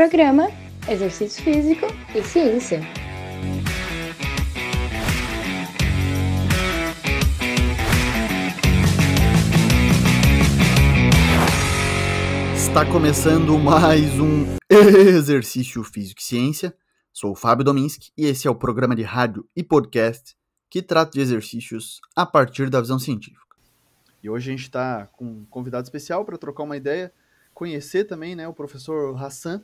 Programa Exercício Físico e Ciência. Está começando mais um Exercício Físico e Ciência. Sou o Fábio Dominski e esse é o programa de rádio e podcast que trata de exercícios a partir da visão científica. E hoje a gente está com um convidado especial para trocar uma ideia, conhecer também né, o professor Hassan,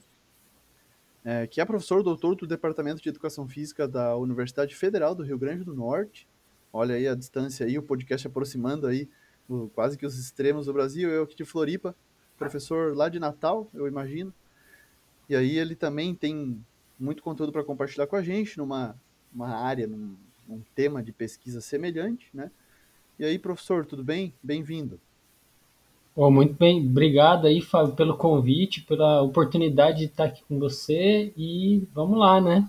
é, que é professor doutor do Departamento de Educação Física da Universidade Federal do Rio Grande do Norte. Olha aí a distância aí, o podcast aproximando aí o, quase que os extremos do Brasil, eu aqui de Floripa, professor lá de Natal, eu imagino. E aí ele também tem muito conteúdo para compartilhar com a gente numa uma área, num, um tema de pesquisa semelhante, né? E aí, professor, tudo bem? Bem-vindo. Oh, muito bem, obrigado aí, Fábio, pelo convite, pela oportunidade de estar aqui com você e vamos lá, né?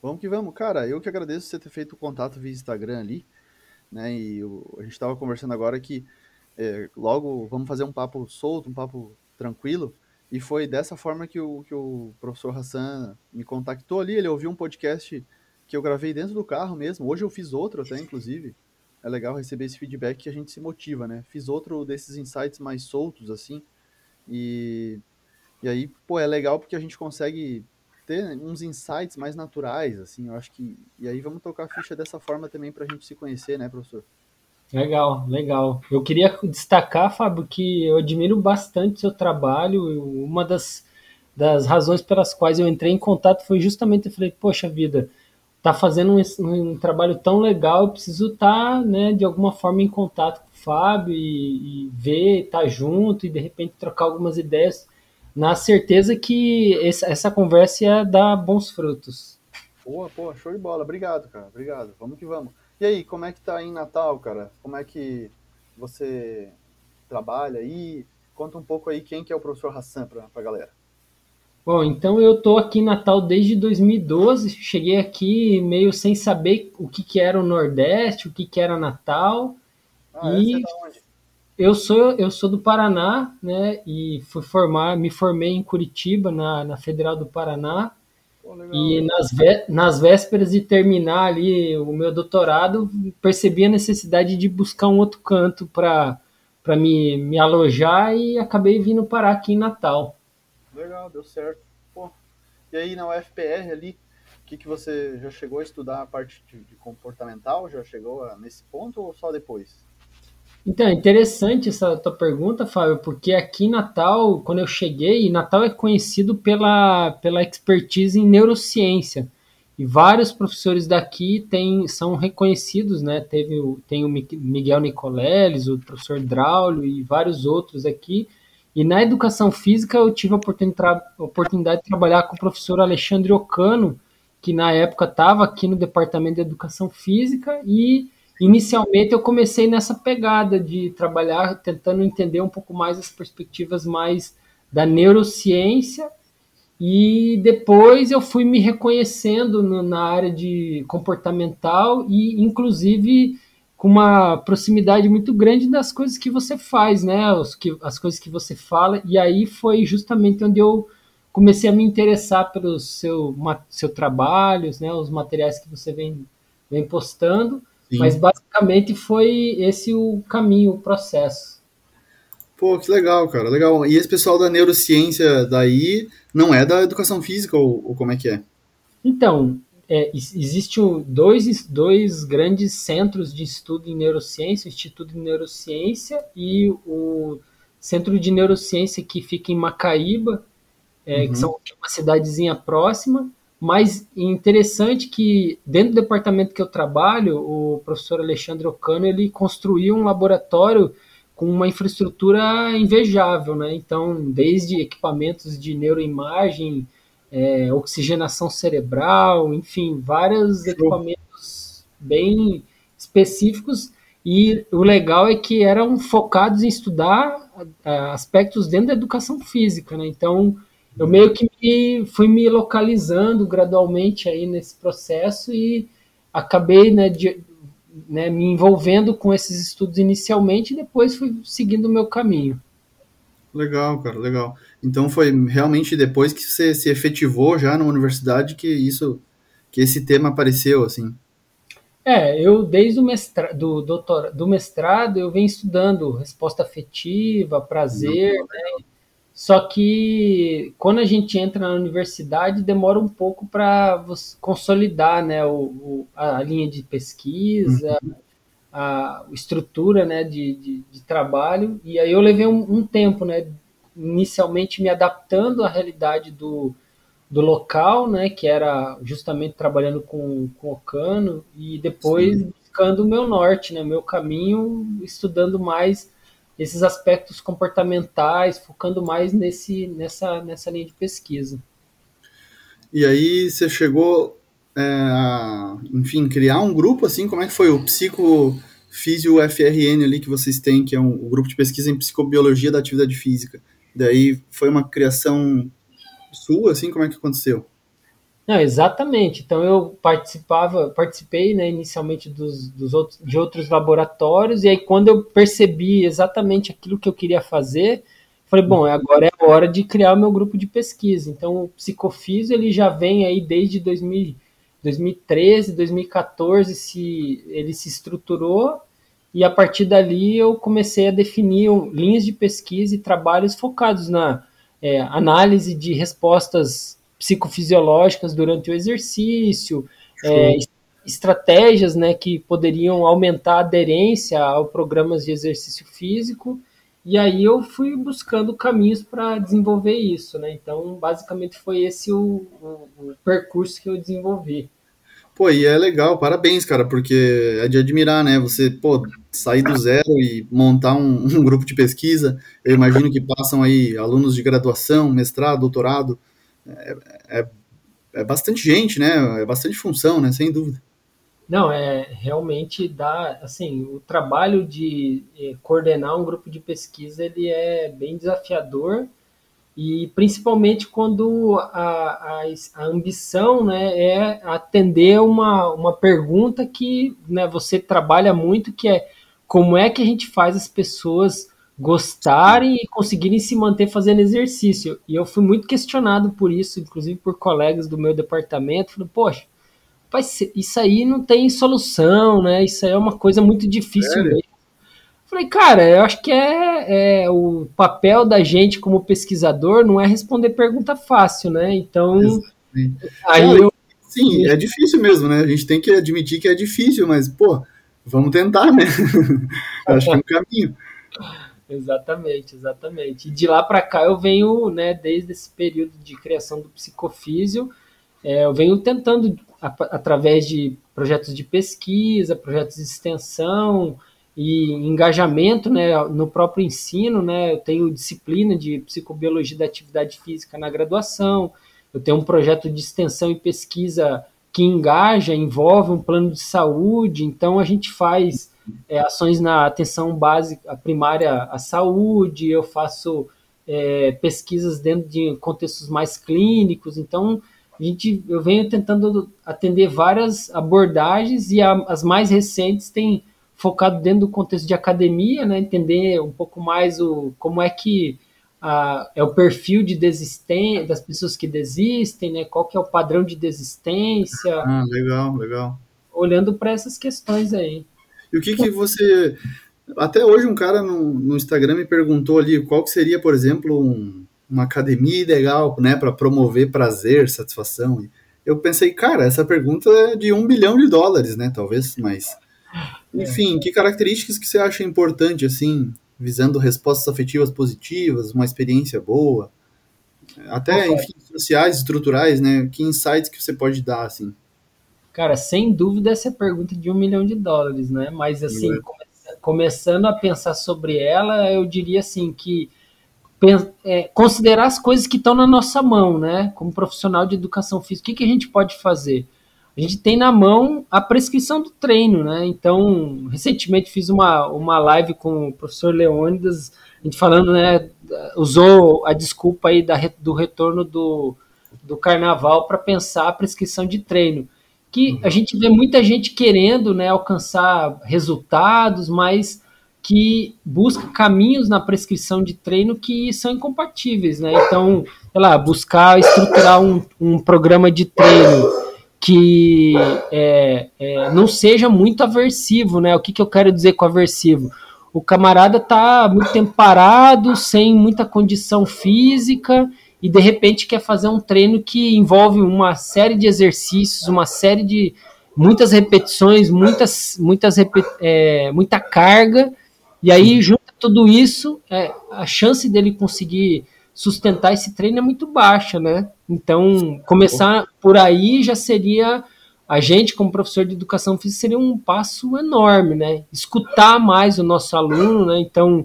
Vamos que vamos, cara. Eu que agradeço você ter feito o contato via Instagram ali, né? E eu, a gente estava conversando agora que é, logo vamos fazer um papo solto, um papo tranquilo. E foi dessa forma que o, que o professor Hassan me contactou ali. Ele ouviu um podcast que eu gravei dentro do carro mesmo. Hoje eu fiz outro até, inclusive. É legal receber esse feedback que a gente se motiva, né? Fiz outro desses insights mais soltos, assim. E, e aí, pô, é legal porque a gente consegue ter uns insights mais naturais, assim. Eu acho que. E aí vamos tocar a ficha dessa forma também pra gente se conhecer, né, professor? Legal, legal. Eu queria destacar, Fábio, que eu admiro bastante o seu trabalho. Uma das, das razões pelas quais eu entrei em contato foi justamente eu falei, poxa vida, tá fazendo um, um, trabalho tão legal, eu preciso estar, tá, né, de alguma forma em contato com o Fábio e, e ver, estar tá junto e de repente trocar algumas ideias, na certeza que essa, essa conversa ia dar bons frutos. Boa, boa, show de bola. Obrigado, cara. Obrigado. Vamos que vamos. E aí, como é que tá em Natal, cara? Como é que você trabalha aí? Conta um pouco aí quem que é o professor Hassan pra, pra galera. Bom, então eu tô aqui em Natal desde 2012. Cheguei aqui meio sem saber o que, que era o Nordeste, o que, que era Natal. Ah, e é onde? eu sou eu sou do Paraná, né? E fui formar, me formei em Curitiba na, na Federal do Paraná. Pô, e nas, vé nas vésperas de terminar ali o meu doutorado, percebi a necessidade de buscar um outro canto para para me, me alojar e acabei vindo parar aqui em Natal. Legal, deu certo. Pô. E aí na UFPR ali, o que, que você já chegou a estudar a parte de, de comportamental? Já chegou a, nesse ponto ou só depois? Então, é interessante essa tua pergunta, Fábio, porque aqui em Natal, quando eu cheguei, Natal é conhecido pela, pela expertise em neurociência. E vários professores daqui tem, são reconhecidos, né? Teve tem o Miguel Nicoleles, o professor Draulio e vários outros aqui, e na educação física eu tive a oportunidade, de trabalhar com o professor Alexandre Ocano, que na época estava aqui no departamento de educação física e inicialmente eu comecei nessa pegada de trabalhar tentando entender um pouco mais as perspectivas mais da neurociência e depois eu fui me reconhecendo na área de comportamental e inclusive com uma proximidade muito grande das coisas que você faz, né? As, que, as coisas que você fala. E aí foi justamente onde eu comecei a me interessar pelo seu, seu trabalho, né? Os materiais que você vem, vem postando. Sim. Mas basicamente foi esse o caminho, o processo. Pô, que legal, cara, legal. E esse pessoal da neurociência daí não é da educação física ou, ou como é que é? Então, é, existem dois, dois grandes centros de estudo em neurociência, o Instituto de Neurociência e o Centro de Neurociência que fica em Macaíba, é, uhum. que são uma cidadezinha próxima, mas interessante que dentro do departamento que eu trabalho, o professor Alexandre Ocano, ele construiu um laboratório com uma infraestrutura invejável, né? Então, desde equipamentos de neuroimagem, é, oxigenação cerebral, enfim, vários equipamentos bem específicos. E o legal é que eram focados em estudar é, aspectos dentro da educação física, né? Então, eu meio que me, fui me localizando gradualmente aí nesse processo e acabei, né, de, né, me envolvendo com esses estudos inicialmente e depois fui seguindo o meu caminho. Legal, cara, legal. Então foi realmente depois que você se efetivou já na universidade que isso, que esse tema apareceu, assim. É, eu desde o mestrado, do, doutor, do mestrado eu venho estudando resposta afetiva, prazer, né? Só que quando a gente entra na universidade demora um pouco para consolidar, né, o, o, a linha de pesquisa, uhum. A, estrutura, né, de, de, de, trabalho. E aí eu levei um, um tempo, né, inicialmente me adaptando à realidade do, do local, né, que era justamente trabalhando com, com o cano, e depois Sim. buscando o meu norte, né, meu caminho, estudando mais esses aspectos comportamentais, focando mais nesse, nessa, nessa linha de pesquisa. E aí você chegou é, enfim, criar um grupo, assim, como é que foi o Psicofísio FRN ali que vocês têm, que é um, um grupo de pesquisa em psicobiologia da atividade física. Daí foi uma criação sua, assim, como é que aconteceu? Não, exatamente. Então eu participava, participei né, inicialmente dos, dos outros, de outros laboratórios, e aí quando eu percebi exatamente aquilo que eu queria fazer, falei, bom, agora é a hora de criar o meu grupo de pesquisa. Então o Psicofísio ele já vem aí desde 2000, 2013, 2014, se, ele se estruturou, e a partir dali eu comecei a definir linhas de pesquisa e trabalhos focados na é, análise de respostas psicofisiológicas durante o exercício, é, estratégias né, que poderiam aumentar a aderência ao programas de exercício físico, e aí eu fui buscando caminhos para desenvolver isso. Né? Então, basicamente, foi esse o, o, o percurso que eu desenvolvi. Pô, e é legal, parabéns, cara, porque é de admirar, né? Você, pô, sair do zero e montar um, um, grupo de pesquisa. Eu imagino que passam aí alunos de graduação, mestrado, doutorado. É, é, é bastante gente, né? É bastante função, né? Sem dúvida. Não, é realmente dá, assim, o trabalho de eh, coordenar um grupo de pesquisa, ele é bem desafiador, e principalmente quando a, a, a, ambição né, é atender uma, uma pergunta que né, você trabalha muito, que é como é que a gente faz as pessoas gostarem e conseguirem se manter fazendo exercício. E eu fui muito questionado por isso, inclusive por colegas do meu departamento, falando, poxa, isso aí não tem solução, né? Isso aí é uma coisa muito difícil mesmo. Falei, cara, eu acho que é, é, o papel da gente como pesquisador não é responder pergunta fácil, né? Então, aí é, eu... Sim, é difícil mesmo, né? A gente tem que admitir que é difícil, mas, pô, vamos tentar, né? acho que é um caminho. Exatamente, exatamente. E de lá para cá eu venho, né, desde esse período de criação do psicofísio, é, eu venho tentando, através de projetos de pesquisa, projetos de extensão, e engajamento né, no próprio ensino. Né, eu tenho disciplina de psicobiologia da atividade física na graduação, eu tenho um projeto de extensão e pesquisa que engaja, envolve um plano de saúde, então a gente faz é, ações na atenção básica, primária à saúde, eu faço é, pesquisas dentro de contextos mais clínicos, então a gente, eu venho tentando atender várias abordagens e a, as mais recentes têm focado dentro do contexto de academia, né, entender um pouco mais o, como é que a, é o perfil de desistência das pessoas que desistem, né, qual que é o padrão de desistência. Ah, legal, legal. Olhando para essas questões aí. E o que que você... Até hoje um cara no, no Instagram me perguntou ali qual que seria, por exemplo, um, uma academia ideal, né, para promover prazer, satisfação. Eu pensei, cara, essa pergunta é de um bilhão de dólares, né, talvez, mas enfim, que características que você acha importante, assim, visando respostas afetivas positivas, uma experiência boa, até, enfim, sociais, estruturais, né? Que insights que você pode dar, assim? Cara, sem dúvida essa é pergunta de um milhão de dólares, né? Mas, assim, é. come começando a pensar sobre ela, eu diria, assim, que é, considerar as coisas que estão na nossa mão, né? Como profissional de educação física, o que, que a gente pode fazer? a gente tem na mão a prescrição do treino, né? Então, recentemente fiz uma, uma live com o professor Leônidas, a gente falando, né? Usou a desculpa aí da, do retorno do, do carnaval para pensar a prescrição de treino. Que a gente vê muita gente querendo né, alcançar resultados, mas que busca caminhos na prescrição de treino que são incompatíveis, né? Então, sei lá, buscar estruturar um, um programa de treino que é, é, não seja muito aversivo, né? O que, que eu quero dizer com aversivo? O camarada tá muito tempo parado, sem muita condição física, e de repente quer fazer um treino que envolve uma série de exercícios, uma série de muitas repetições, muitas, muitas é, muita carga, e aí junta tudo isso, é, a chance dele conseguir sustentar esse treino é muito baixa, né? Então, começar por aí já seria a gente, como professor de educação física, seria um passo enorme, né? Escutar mais o nosso aluno, né? Então,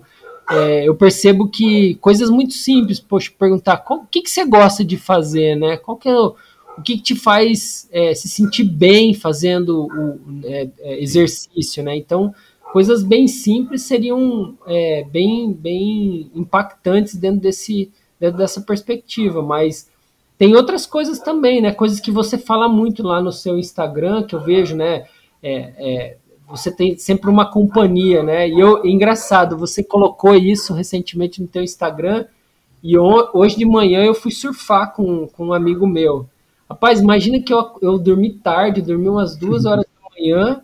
é, eu percebo que coisas muito simples, poxa, perguntar qual, o que, que você gosta de fazer, né? Qual que é o, o que, que te faz é, se sentir bem fazendo o é, é exercício, né? Então, coisas bem simples seriam é, bem, bem impactantes dentro desse dentro dessa perspectiva, mas tem outras coisas também, né? Coisas que você fala muito lá no seu Instagram, que eu vejo, né? É, é, você tem sempre uma companhia, né? E eu, engraçado, você colocou isso recentemente no teu Instagram e hoje de manhã eu fui surfar com, com um amigo meu. Rapaz, imagina que eu, eu dormi tarde, dormi umas duas horas da manhã,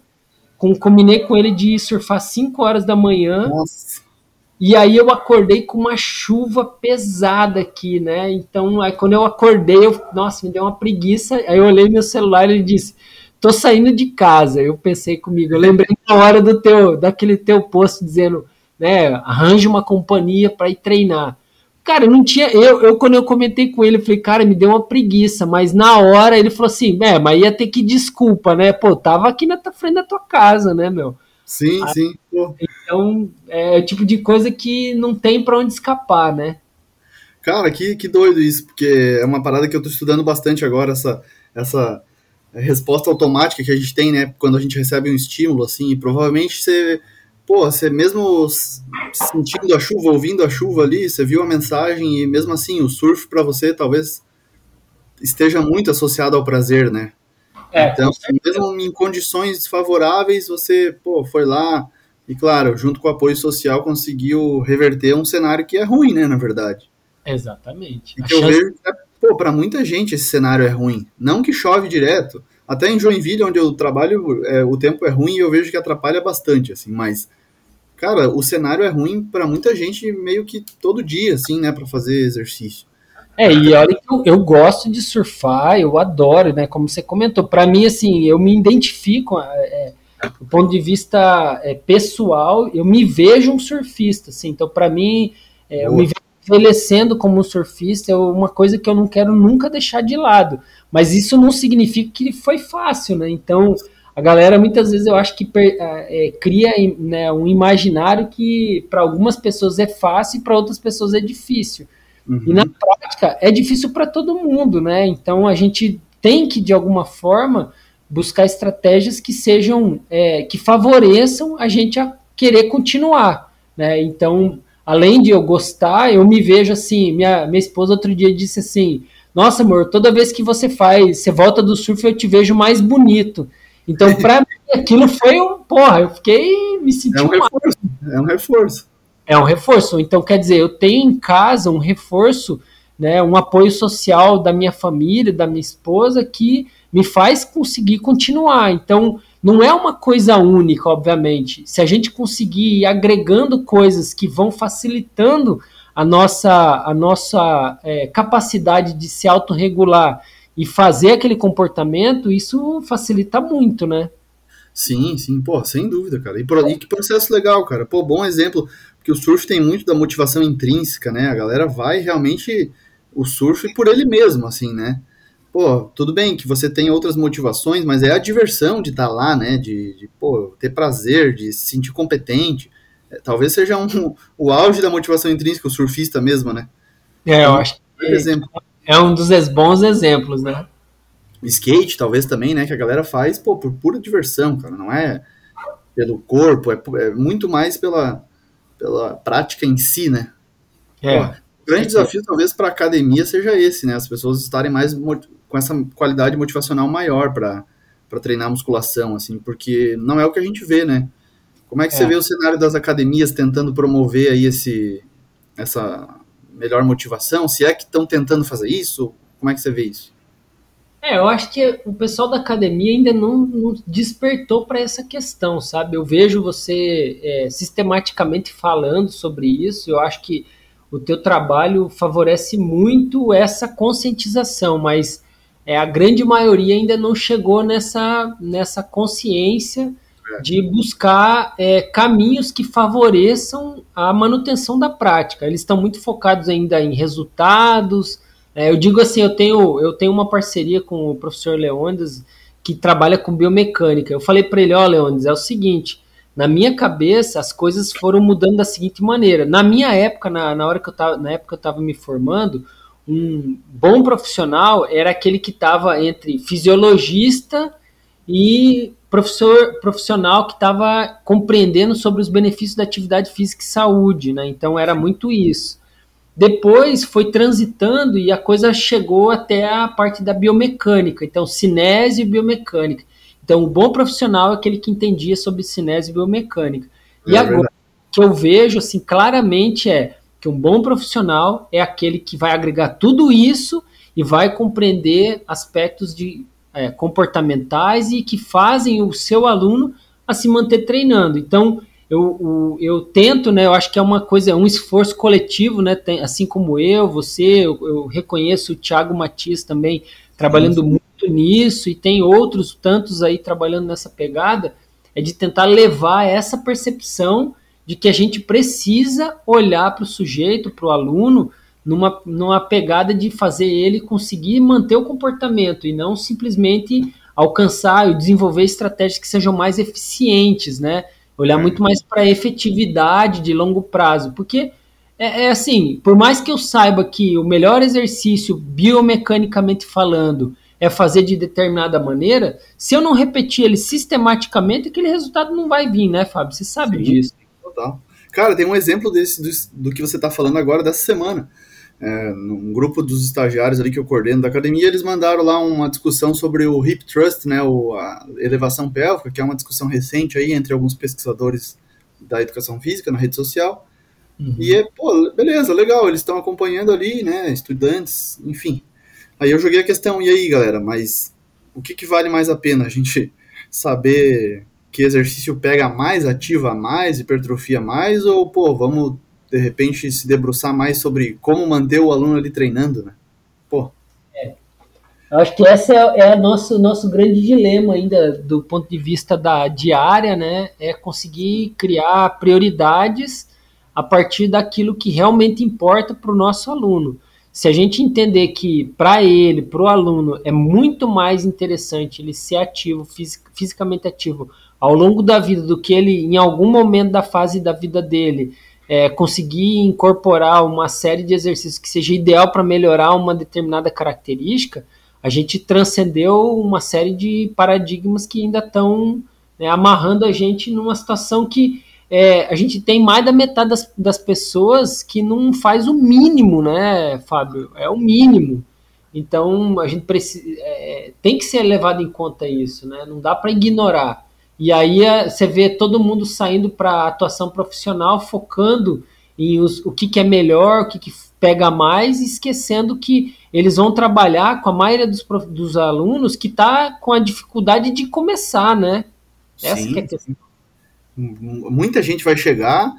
com, combinei com ele de surfar 5 horas da manhã. Nossa. E aí eu acordei com uma chuva pesada aqui, né? Então, aí quando eu acordei, eu, nossa, me deu uma preguiça. Aí eu olhei meu celular e ele disse: "Tô saindo de casa". Eu pensei comigo, eu lembrei na hora do teu daquele teu post dizendo, né, arranje uma companhia para ir treinar. Cara, não tinha. Eu, eu, quando eu comentei com ele, eu falei, cara, me deu uma preguiça, mas na hora ele falou assim: é, mas ia ter que desculpa, né? Pô, tava aqui na frente da tua casa, né, meu? Sim, Aí, sim. Pô. Então, é o tipo de coisa que não tem para onde escapar, né? Cara, que, que doido isso, porque é uma parada que eu tô estudando bastante agora, essa, essa resposta automática que a gente tem, né? Quando a gente recebe um estímulo, assim, e provavelmente você, pô, você mesmo sentindo a chuva, ouvindo a chuva ali, você viu a mensagem e mesmo assim o surf para você talvez esteja muito associado ao prazer, né? É, então, mesmo em condições desfavoráveis, você pô, foi lá e, claro, junto com o apoio social, conseguiu reverter um cenário que é ruim, né, na verdade. Exatamente. E eu vejo que, pô, para muita gente esse cenário é ruim. Não que chove direto. Até em Joinville, onde eu trabalho, é, o tempo é ruim e eu vejo que atrapalha bastante, assim, mas cara, o cenário é ruim para muita gente meio que todo dia, assim, né, para fazer exercício. É, e olha que eu, eu, gosto de surfar, eu adoro, né? Como você comentou, para mim, assim, eu me identifico, é, é, do ponto de vista é, pessoal, eu me vejo um surfista, assim. Então, para mim, é, eu me vejo envelhecendo como um surfista é uma coisa que eu não quero nunca deixar de lado. Mas isso não significa que foi fácil, né? Então, a galera muitas vezes eu acho que é, cria né, um imaginário que para algumas pessoas é fácil e para outras pessoas é difícil. Uhum. E na prática é difícil para todo mundo, né? Então a gente tem que, de alguma forma, buscar estratégias que sejam, é, que favoreçam a gente a querer continuar, né? Então, além de eu gostar, eu me vejo assim, minha, minha esposa outro dia disse assim, nossa amor, toda vez que você faz, você volta do surf, eu te vejo mais bonito. Então, para mim, aquilo foi um, porra, eu fiquei, me senti é um reforço, é um reforço. É um reforço. Então, quer dizer, eu tenho em casa um reforço, né, um apoio social da minha família, da minha esposa, que me faz conseguir continuar. Então, não é uma coisa única, obviamente. Se a gente conseguir ir agregando coisas que vão facilitando a nossa, a nossa é, capacidade de se autorregular e fazer aquele comportamento, isso facilita muito, né? Sim, sim, pô, sem dúvida, cara. E, e que processo legal, cara. Pô, bom exemplo que o surf tem muito da motivação intrínseca, né? A galera vai realmente o surf por ele mesmo, assim, né? Pô, tudo bem que você tem outras motivações, mas é a diversão de estar tá lá, né? De, de pô, ter prazer, de se sentir competente. É, talvez seja um, o auge da motivação intrínseca, o surfista mesmo, né? É, eu então, acho que exemplo. É um dos bons exemplos, né? Skate, talvez também, né? Que a galera faz, pô, por pura diversão, cara. Não é pelo corpo, é, é muito mais pela, pela prática em si, né? É. Pô, o grande desafio, talvez, para a academia seja esse, né? As pessoas estarem mais com essa qualidade motivacional maior para treinar musculação, assim, porque não é o que a gente vê, né? Como é que é. você vê o cenário das academias tentando promover aí esse, essa melhor motivação? Se é que estão tentando fazer isso, como é que você vê isso? É, eu acho que o pessoal da academia ainda não, não despertou para essa questão, sabe? Eu vejo você é, sistematicamente falando sobre isso. Eu acho que o teu trabalho favorece muito essa conscientização, mas é, a grande maioria ainda não chegou nessa, nessa consciência. De buscar é, caminhos que favoreçam a manutenção da prática. Eles estão muito focados ainda em resultados, é, eu digo assim, eu tenho, eu tenho uma parceria com o professor Leondes que trabalha com biomecânica. Eu falei para ele, ó, oh, Leondes, é o seguinte, na minha cabeça as coisas foram mudando da seguinte maneira. Na minha época, na, na hora que eu tava, na época eu estava me formando, um bom profissional era aquele que estava entre fisiologista e professor profissional que estava compreendendo sobre os benefícios da atividade física e saúde, né? Então era muito isso. Depois foi transitando e a coisa chegou até a parte da biomecânica, então cinese e biomecânica. Então, o bom profissional é aquele que entendia sobre cinese e biomecânica. E é agora, o que eu vejo assim claramente é que um bom profissional é aquele que vai agregar tudo isso e vai compreender aspectos de é, comportamentais e que fazem o seu aluno a se manter treinando. Então, eu, eu tento, né? Eu acho que é uma coisa, é um esforço coletivo, né? Tem, assim como eu, você, eu, eu reconheço o Thiago Matias também trabalhando muito nisso e tem outros tantos aí trabalhando nessa pegada, é de tentar levar essa percepção de que a gente precisa olhar para o sujeito, para o aluno, numa, numa pegada de fazer ele conseguir manter o comportamento e não simplesmente alcançar e desenvolver estratégias que sejam mais eficientes, né? Olhar é. muito mais para a efetividade de longo prazo. Porque é, é, assim, por mais que eu saiba que o melhor exercício, biomecanicamente falando, é fazer de determinada maneira, se eu não repetir ele sistematicamente, aquele resultado não vai vir, né, Fábio? Você sabe Sim, disso. Total. Cara, tem um exemplo desse do, do que você está falando agora dessa semana é, num grupo dos estagiários ali que eu coordeno da academia, eles mandaram lá uma discussão sobre o hip thrust, né, o, a elevação pélvica, que é uma discussão recente aí entre alguns pesquisadores da educação física na rede social. Uhum. E é, pô, beleza, legal, eles estão acompanhando ali, né, estudantes, enfim. Aí eu joguei a questão, e aí, galera, mas o que, que vale mais a pena? A gente saber que exercício pega mais, ativa mais, hipertrofia mais, ou, pô, vamos de repente se debruçar mais sobre como manter o aluno ali treinando, né? Pô. É. Eu acho que esse é, é nosso nosso grande dilema ainda do ponto de vista da diária, né? É conseguir criar prioridades a partir daquilo que realmente importa para o nosso aluno. Se a gente entender que para ele, para o aluno, é muito mais interessante ele ser ativo, fisicamente ativo, ao longo da vida do que ele, em algum momento da fase da vida dele, é, conseguir incorporar uma série de exercícios que seja ideal para melhorar uma determinada característica, a gente transcendeu uma série de paradigmas que ainda estão né, amarrando a gente numa situação que é, a gente tem mais da metade das, das pessoas que não faz o mínimo, né, Fábio? É o mínimo. Então a gente precisa, é, tem que ser levado em conta isso, né? Não dá para ignorar. E aí é, você vê todo mundo saindo para atuação profissional, focando em os, o que, que é melhor, o que, que pega mais, esquecendo que eles vão trabalhar com a maioria dos, dos alunos que está com a dificuldade de começar, né? Essa Sim. é a questão. Muita gente vai chegar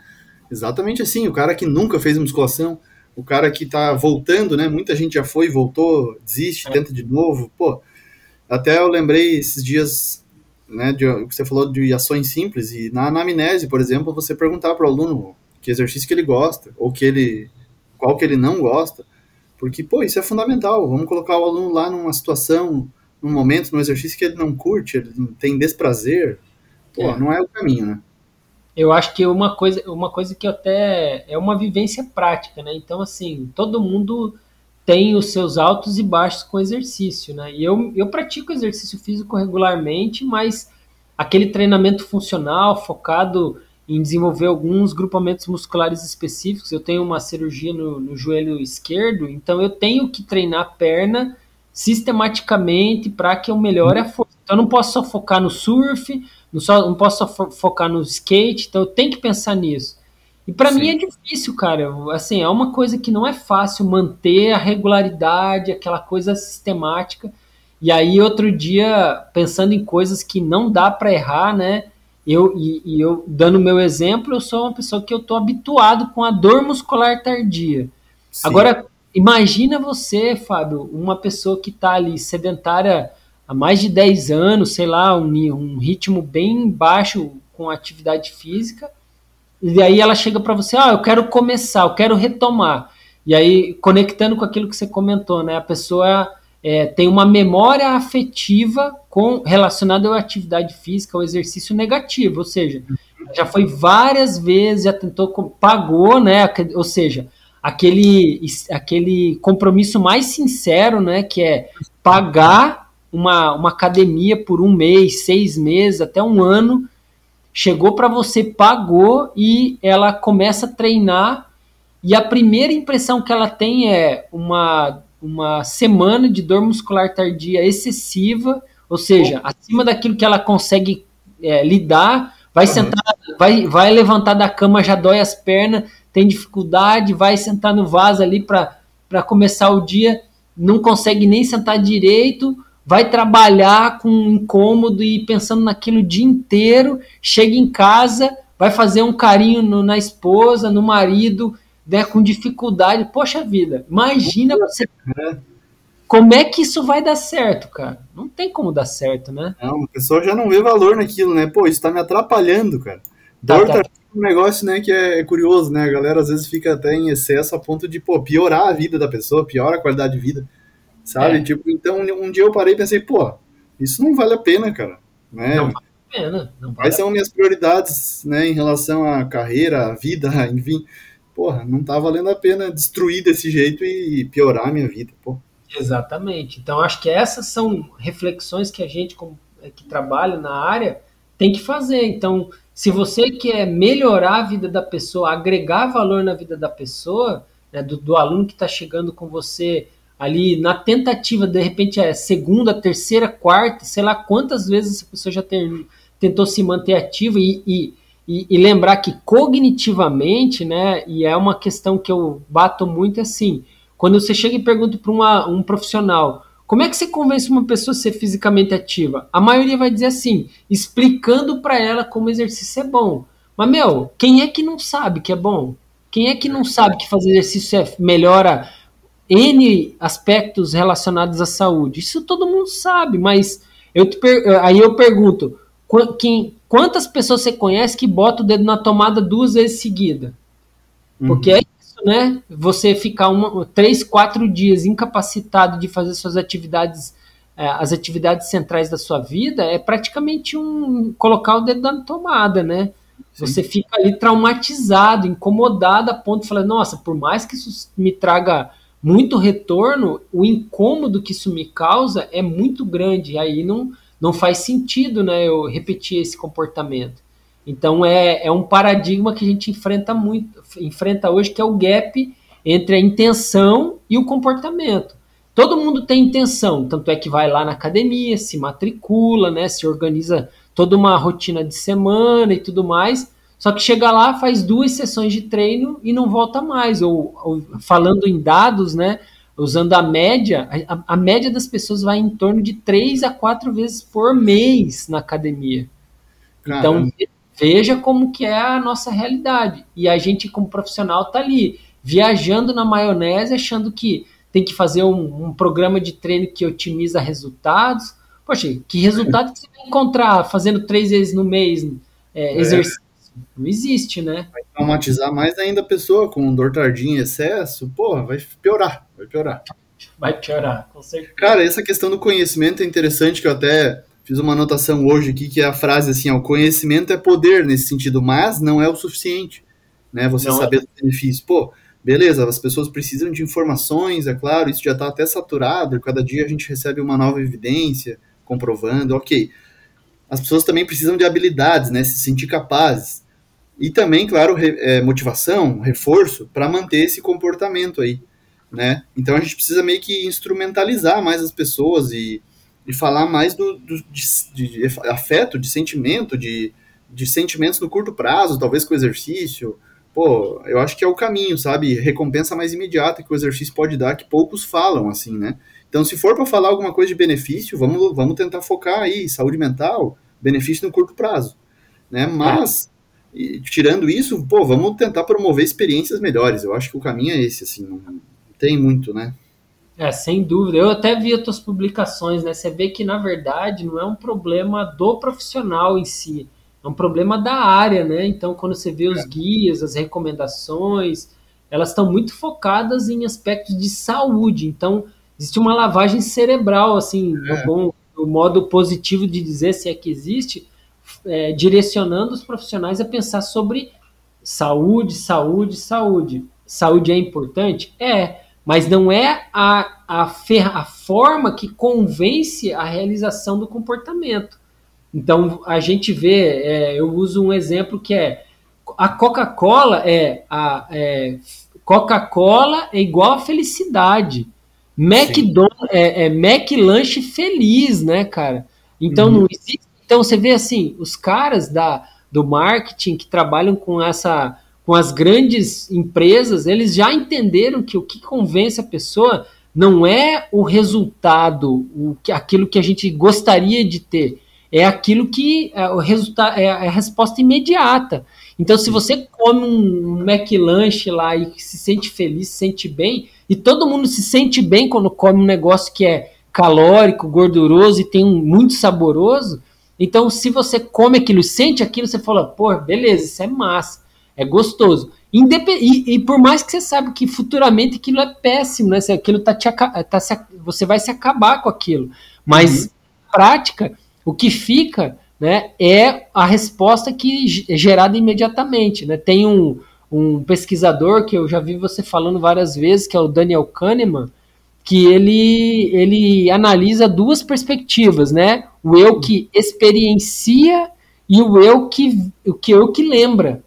exatamente assim, o cara que nunca fez musculação, o cara que está voltando, né? Muita gente já foi, voltou, desiste, é. tenta de novo. Pô, até eu lembrei esses dias né, de, você falou de ações simples, e na anamnese, por exemplo, você perguntar para o aluno que exercício que ele gosta, ou que ele, qual que ele não gosta, porque, pô, isso é fundamental, vamos colocar o aluno lá numa situação, num momento, num exercício que ele não curte, ele tem desprazer, pô, é. não é o caminho, né? Eu acho que uma coisa, uma coisa que até é uma vivência prática, né? Então, assim, todo mundo tem os seus altos e baixos com exercício, né? E eu, eu pratico exercício físico regularmente, mas aquele treinamento funcional focado em desenvolver alguns grupamentos musculares específicos. Eu tenho uma cirurgia no, no joelho esquerdo, então eu tenho que treinar a perna sistematicamente para que eu melhore a força. Então eu não posso só focar no surf, não, só, não posso só focar no skate, então eu tenho que pensar nisso. E para mim é difícil, cara. Assim, é uma coisa que não é fácil manter a regularidade, aquela coisa sistemática. E aí outro dia, pensando em coisas que não dá para errar, né? Eu e, e eu dando meu exemplo, eu sou uma pessoa que eu tô habituado com a dor muscular tardia. Sim. Agora imagina você, Fábio, uma pessoa que está ali sedentária há mais de 10 anos, sei lá, um, um ritmo bem baixo com atividade física, e aí ela chega para você, ah, eu quero começar, eu quero retomar. E aí, conectando com aquilo que você comentou, né? A pessoa é, tem uma memória afetiva com relacionada à atividade física, ao exercício negativo, ou seja, já foi várias vezes, já tentou, pagou, né? Ou seja, aquele, aquele compromisso mais sincero, né? Que é pagar uma, uma academia por um mês, seis meses, até um ano, chegou para você, pagou e ela começa a treinar. E a primeira impressão que ela tem é uma, uma semana de dor muscular tardia excessiva, ou seja, acima daquilo que ela consegue é, lidar, vai uhum. sentar, vai, vai levantar da cama, já dói as pernas, tem dificuldade, vai sentar no vaso ali para começar o dia, não consegue nem sentar direito, vai trabalhar com incômodo e pensando naquilo o dia inteiro, chega em casa, vai fazer um carinho no, na esposa, no marido, né, com dificuldade. Poxa vida, imagina você. Como é que isso vai dar certo, cara? Não tem como dar certo, né? Não, a pessoa já não vê valor naquilo, né? Pô, isso tá me atrapalhando, cara. Tá, Dor tá, tá um negócio, né, que é, é, curioso, né? A galera às vezes fica até em excesso a ponto de, pô, piorar a vida da pessoa, piora a qualidade de vida, sabe? É. Tipo, então um dia eu parei e pensei, pô, isso não vale a pena, cara, né? Não vale a pena. Não vale Quais são minhas prioridades, né, em relação à carreira, à vida, enfim. Porra, não tá valendo a pena destruir desse jeito e piorar a minha vida, pô. Exatamente. Então, acho que essas são reflexões que a gente, que trabalha na área, tem que fazer. Então, se você quer melhorar a vida da pessoa, agregar valor na vida da pessoa, né, do, do, aluno que está chegando com você ali na tentativa, de repente é segunda, terceira, quarta, sei lá quantas vezes essa pessoa já ter, tentou se manter ativa e, e, e, e, lembrar que cognitivamente, né, e é uma questão que eu bato muito assim, quando você chega e pergunta para um profissional como é que você convence uma pessoa a ser fisicamente ativa? A maioria vai dizer assim, explicando para ela como exercício é bom. Mas, meu, quem é que não sabe que é bom? Quem é que não sabe que fazer exercício é, melhora N aspectos relacionados à saúde? Isso todo mundo sabe, mas eu aí eu pergunto, quem, quantas pessoas você conhece que bota o dedo na tomada duas vezes seguida? Porque uhum. é né? Você ficar uma, três, quatro dias incapacitado de fazer suas atividades, é, as atividades centrais da sua vida, é praticamente um colocar o dedo na tomada, né? Sim. Você fica ali traumatizado, incomodado a ponto de falar, nossa, por mais que isso me traga muito retorno, o incômodo que isso me causa é muito grande. Aí não, não faz sentido, né? Eu repetir esse comportamento. Então é, é um paradigma que a gente enfrenta muito, enfrenta hoje, que é o gap entre a intenção e o comportamento. Todo mundo tem intenção, tanto é que vai lá na academia, se matricula, né, se organiza toda uma rotina de semana e tudo mais, só que chega lá, faz duas sessões de treino e não volta mais. Ou, ou falando em dados, né, usando a média, a, a média das pessoas vai em torno de três a quatro vezes por mês na academia. Então, Veja como que é a nossa realidade. E a gente, como profissional, tá ali, viajando na maionese, achando que tem que fazer um, um programa de treino que otimiza resultados. Poxa, que resultado que você vai encontrar fazendo três vezes no mês é, é. Não existe, né? Vai traumatizar mais ainda a pessoa com dor tardia em excesso, porra, vai piorar, vai piorar. Vai piorar, com certeza. Cara, essa questão do conhecimento é interessante, que eu até fiz uma anotação hoje aqui que é a frase assim, ó, o conhecimento é poder nesse sentido, mas não é o suficiente, né? Você não saber é. os benefícios. Pô, beleza, as pessoas precisam de informações, é claro, isso já está até saturado, cada dia a gente recebe uma nova evidência comprovando, ok. As pessoas também precisam de habilidades, né? Se sentir capazes. E também, claro, re, é, motivação, reforço para manter esse comportamento aí, né? Então a gente precisa meio que instrumentalizar mais as pessoas e e falar mais do, do de, de, afeto, de sentimento, de, de sentimentos no curto prazo, talvez com exercício. Pô, eu acho que é o caminho, sabe? Recompensa mais imediata que o exercício pode dar, que poucos falam, assim, né? Então, se for para falar alguma coisa de benefício, vamos, vamos tentar focar aí, saúde mental, benefício no curto prazo, né? Mas, e, tirando isso, pô, vamos tentar promover experiências melhores. Eu acho que o caminho é esse, assim, não, tem muito, né? É, sem dúvida. Eu até vi as tuas publicações, né? Você vê que, na verdade, não é um problema do profissional em si, é um problema da área, né? Então, quando você vê os é. guias, as recomendações, elas estão muito focadas em aspectos de saúde. Então, existe uma lavagem cerebral, assim, é. no, bom, no modo positivo de dizer, se é que existe, é, direcionando os profissionais a pensar sobre saúde, saúde, saúde. Saúde é importante? É mas não é a, a, fer, a forma que convence a realização do comportamento. Então a gente vê, é, eu uso um exemplo que é a Coca-Cola é a é, Coca-Cola é igual a felicidade. McDonald's é, é Mac lanche feliz, né, cara? Então uhum. não existe. Então você vê assim, os caras da, do marketing que trabalham com essa com as grandes empresas, eles já entenderam que o que convence a pessoa não é o resultado, o que, aquilo que a gente gostaria de ter, é aquilo que é, o resultado é a resposta imediata. Então, se você come um McLanche lá e se sente feliz, se sente bem, e todo mundo se sente bem quando come um negócio que é calórico, gorduroso e tem um muito saboroso, então se você come aquilo e sente aquilo, você fala, pô, beleza, isso é massa é gostoso. E, e, por mais que você saiba que futuramente aquilo é péssimo, né? Se aquilo tá te tá se, você vai se acabar com aquilo. Mas uhum. prática, o que fica, né, é a resposta que é gerada imediatamente, né? Tem um, um pesquisador que eu já vi você falando várias vezes, que é o Daniel Kahneman, que ele ele analisa duas perspectivas, né? O eu que experiencia e o eu que o que eu que lembra.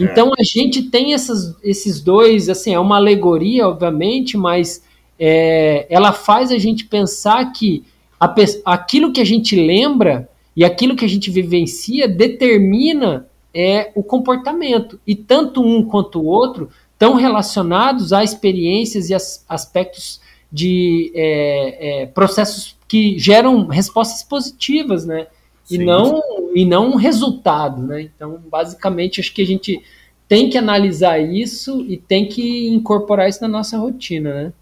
É. Então a gente tem essas, esses dois, assim, é uma alegoria, obviamente, mas é, ela faz a gente pensar que a, aquilo que a gente lembra e aquilo que a gente vivencia determina é, o comportamento. E tanto um quanto o outro estão relacionados a experiências e as, aspectos de é, é, processos que geram respostas positivas, né? e não e não um resultado, né? Então, basicamente, acho que a gente tem que analisar isso e tem que incorporar isso na nossa rotina, né?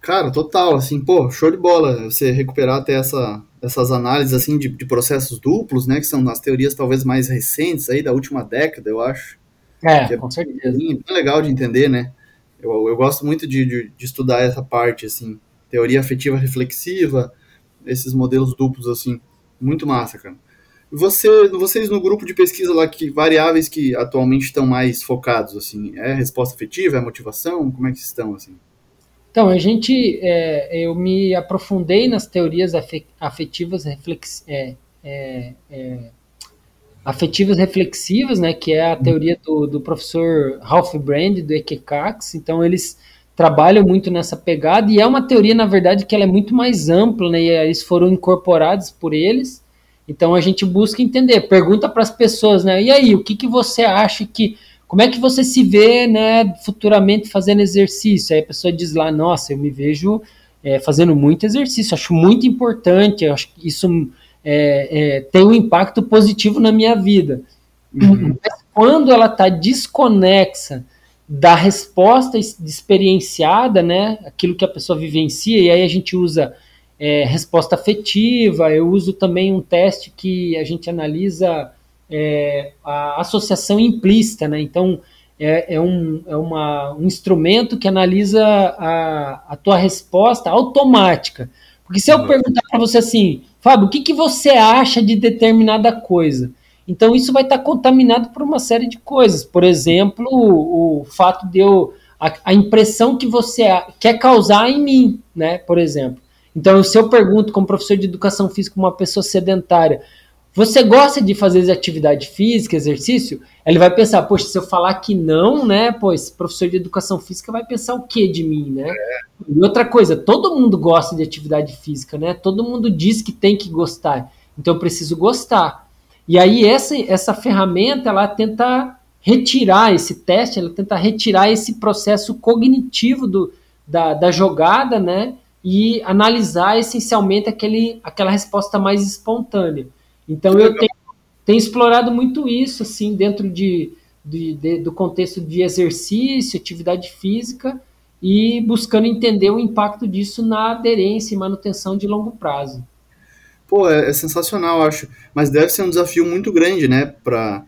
Cara, total, assim, pô, show de bola você recuperar até essa, essas análises, assim, de, de processos duplos, né, que são as teorias talvez mais recentes aí, da última década, eu acho. É, é com certeza. Bem, legal de entender, né? Eu, eu gosto muito de, de, de estudar essa parte, assim, teoria afetiva reflexiva, esses modelos duplos, assim, muito massa, cara. Você, vocês no grupo de pesquisa lá, que variáveis que atualmente estão mais focados, assim, é resposta afetiva, é motivação, como é que estão, assim? Então, a gente, é, eu me aprofundei nas teorias afetivas reflex, é, é, é, afetivas reflexivas, né, que é a teoria do, do professor Ralph Brand, do EQCAX, então eles trabalham muito nessa pegada, e é uma teoria, na verdade, que ela é muito mais ampla, né, e eles foram incorporados por eles, então a gente busca entender, pergunta para as pessoas, né, e aí, o que, que você acha que, como é que você se vê, né, futuramente fazendo exercício? Aí a pessoa diz lá, nossa, eu me vejo é, fazendo muito exercício, acho muito importante, acho que isso é, é, tem um impacto positivo na minha vida. Uhum. Mas quando ela está desconexa da resposta experienciada, né, aquilo que a pessoa vivencia, e aí a gente usa é, resposta afetiva, eu uso também um teste que a gente analisa é, a associação implícita, né, então é, é, um, é uma, um instrumento que analisa a, a tua resposta automática, porque se eu perguntar para você assim, Fábio, o que, que você acha de determinada coisa? Então isso vai estar contaminado por uma série de coisas. Por exemplo, o, o fato de eu. A, a, impressão que você quer causar em mim, né? Por exemplo. Então, se eu pergunto como professor de educação física uma pessoa sedentária, Você gosta de fazer atividade física, exercício? Ele vai pensar, poxa, se eu falar que não, né? Pois professor de educação física vai pensar o que de mim, né? É. E outra coisa, todo mundo gosta de atividade física, né? Todo mundo diz que tem que gostar. Então eu preciso gostar. E aí essa, essa ferramenta ela tenta retirar esse teste, ela tenta retirar esse processo cognitivo do, da, da jogada, né? E analisar essencialmente aquele, aquela resposta mais espontânea. Então eu tenho, tenho, explorado muito isso, assim, dentro de, de, de, do contexto de exercício, atividade física, e buscando entender o impacto disso na aderência e manutenção de longo prazo. Pô, é, é sensacional, acho. Mas deve ser um desafio muito grande, né, para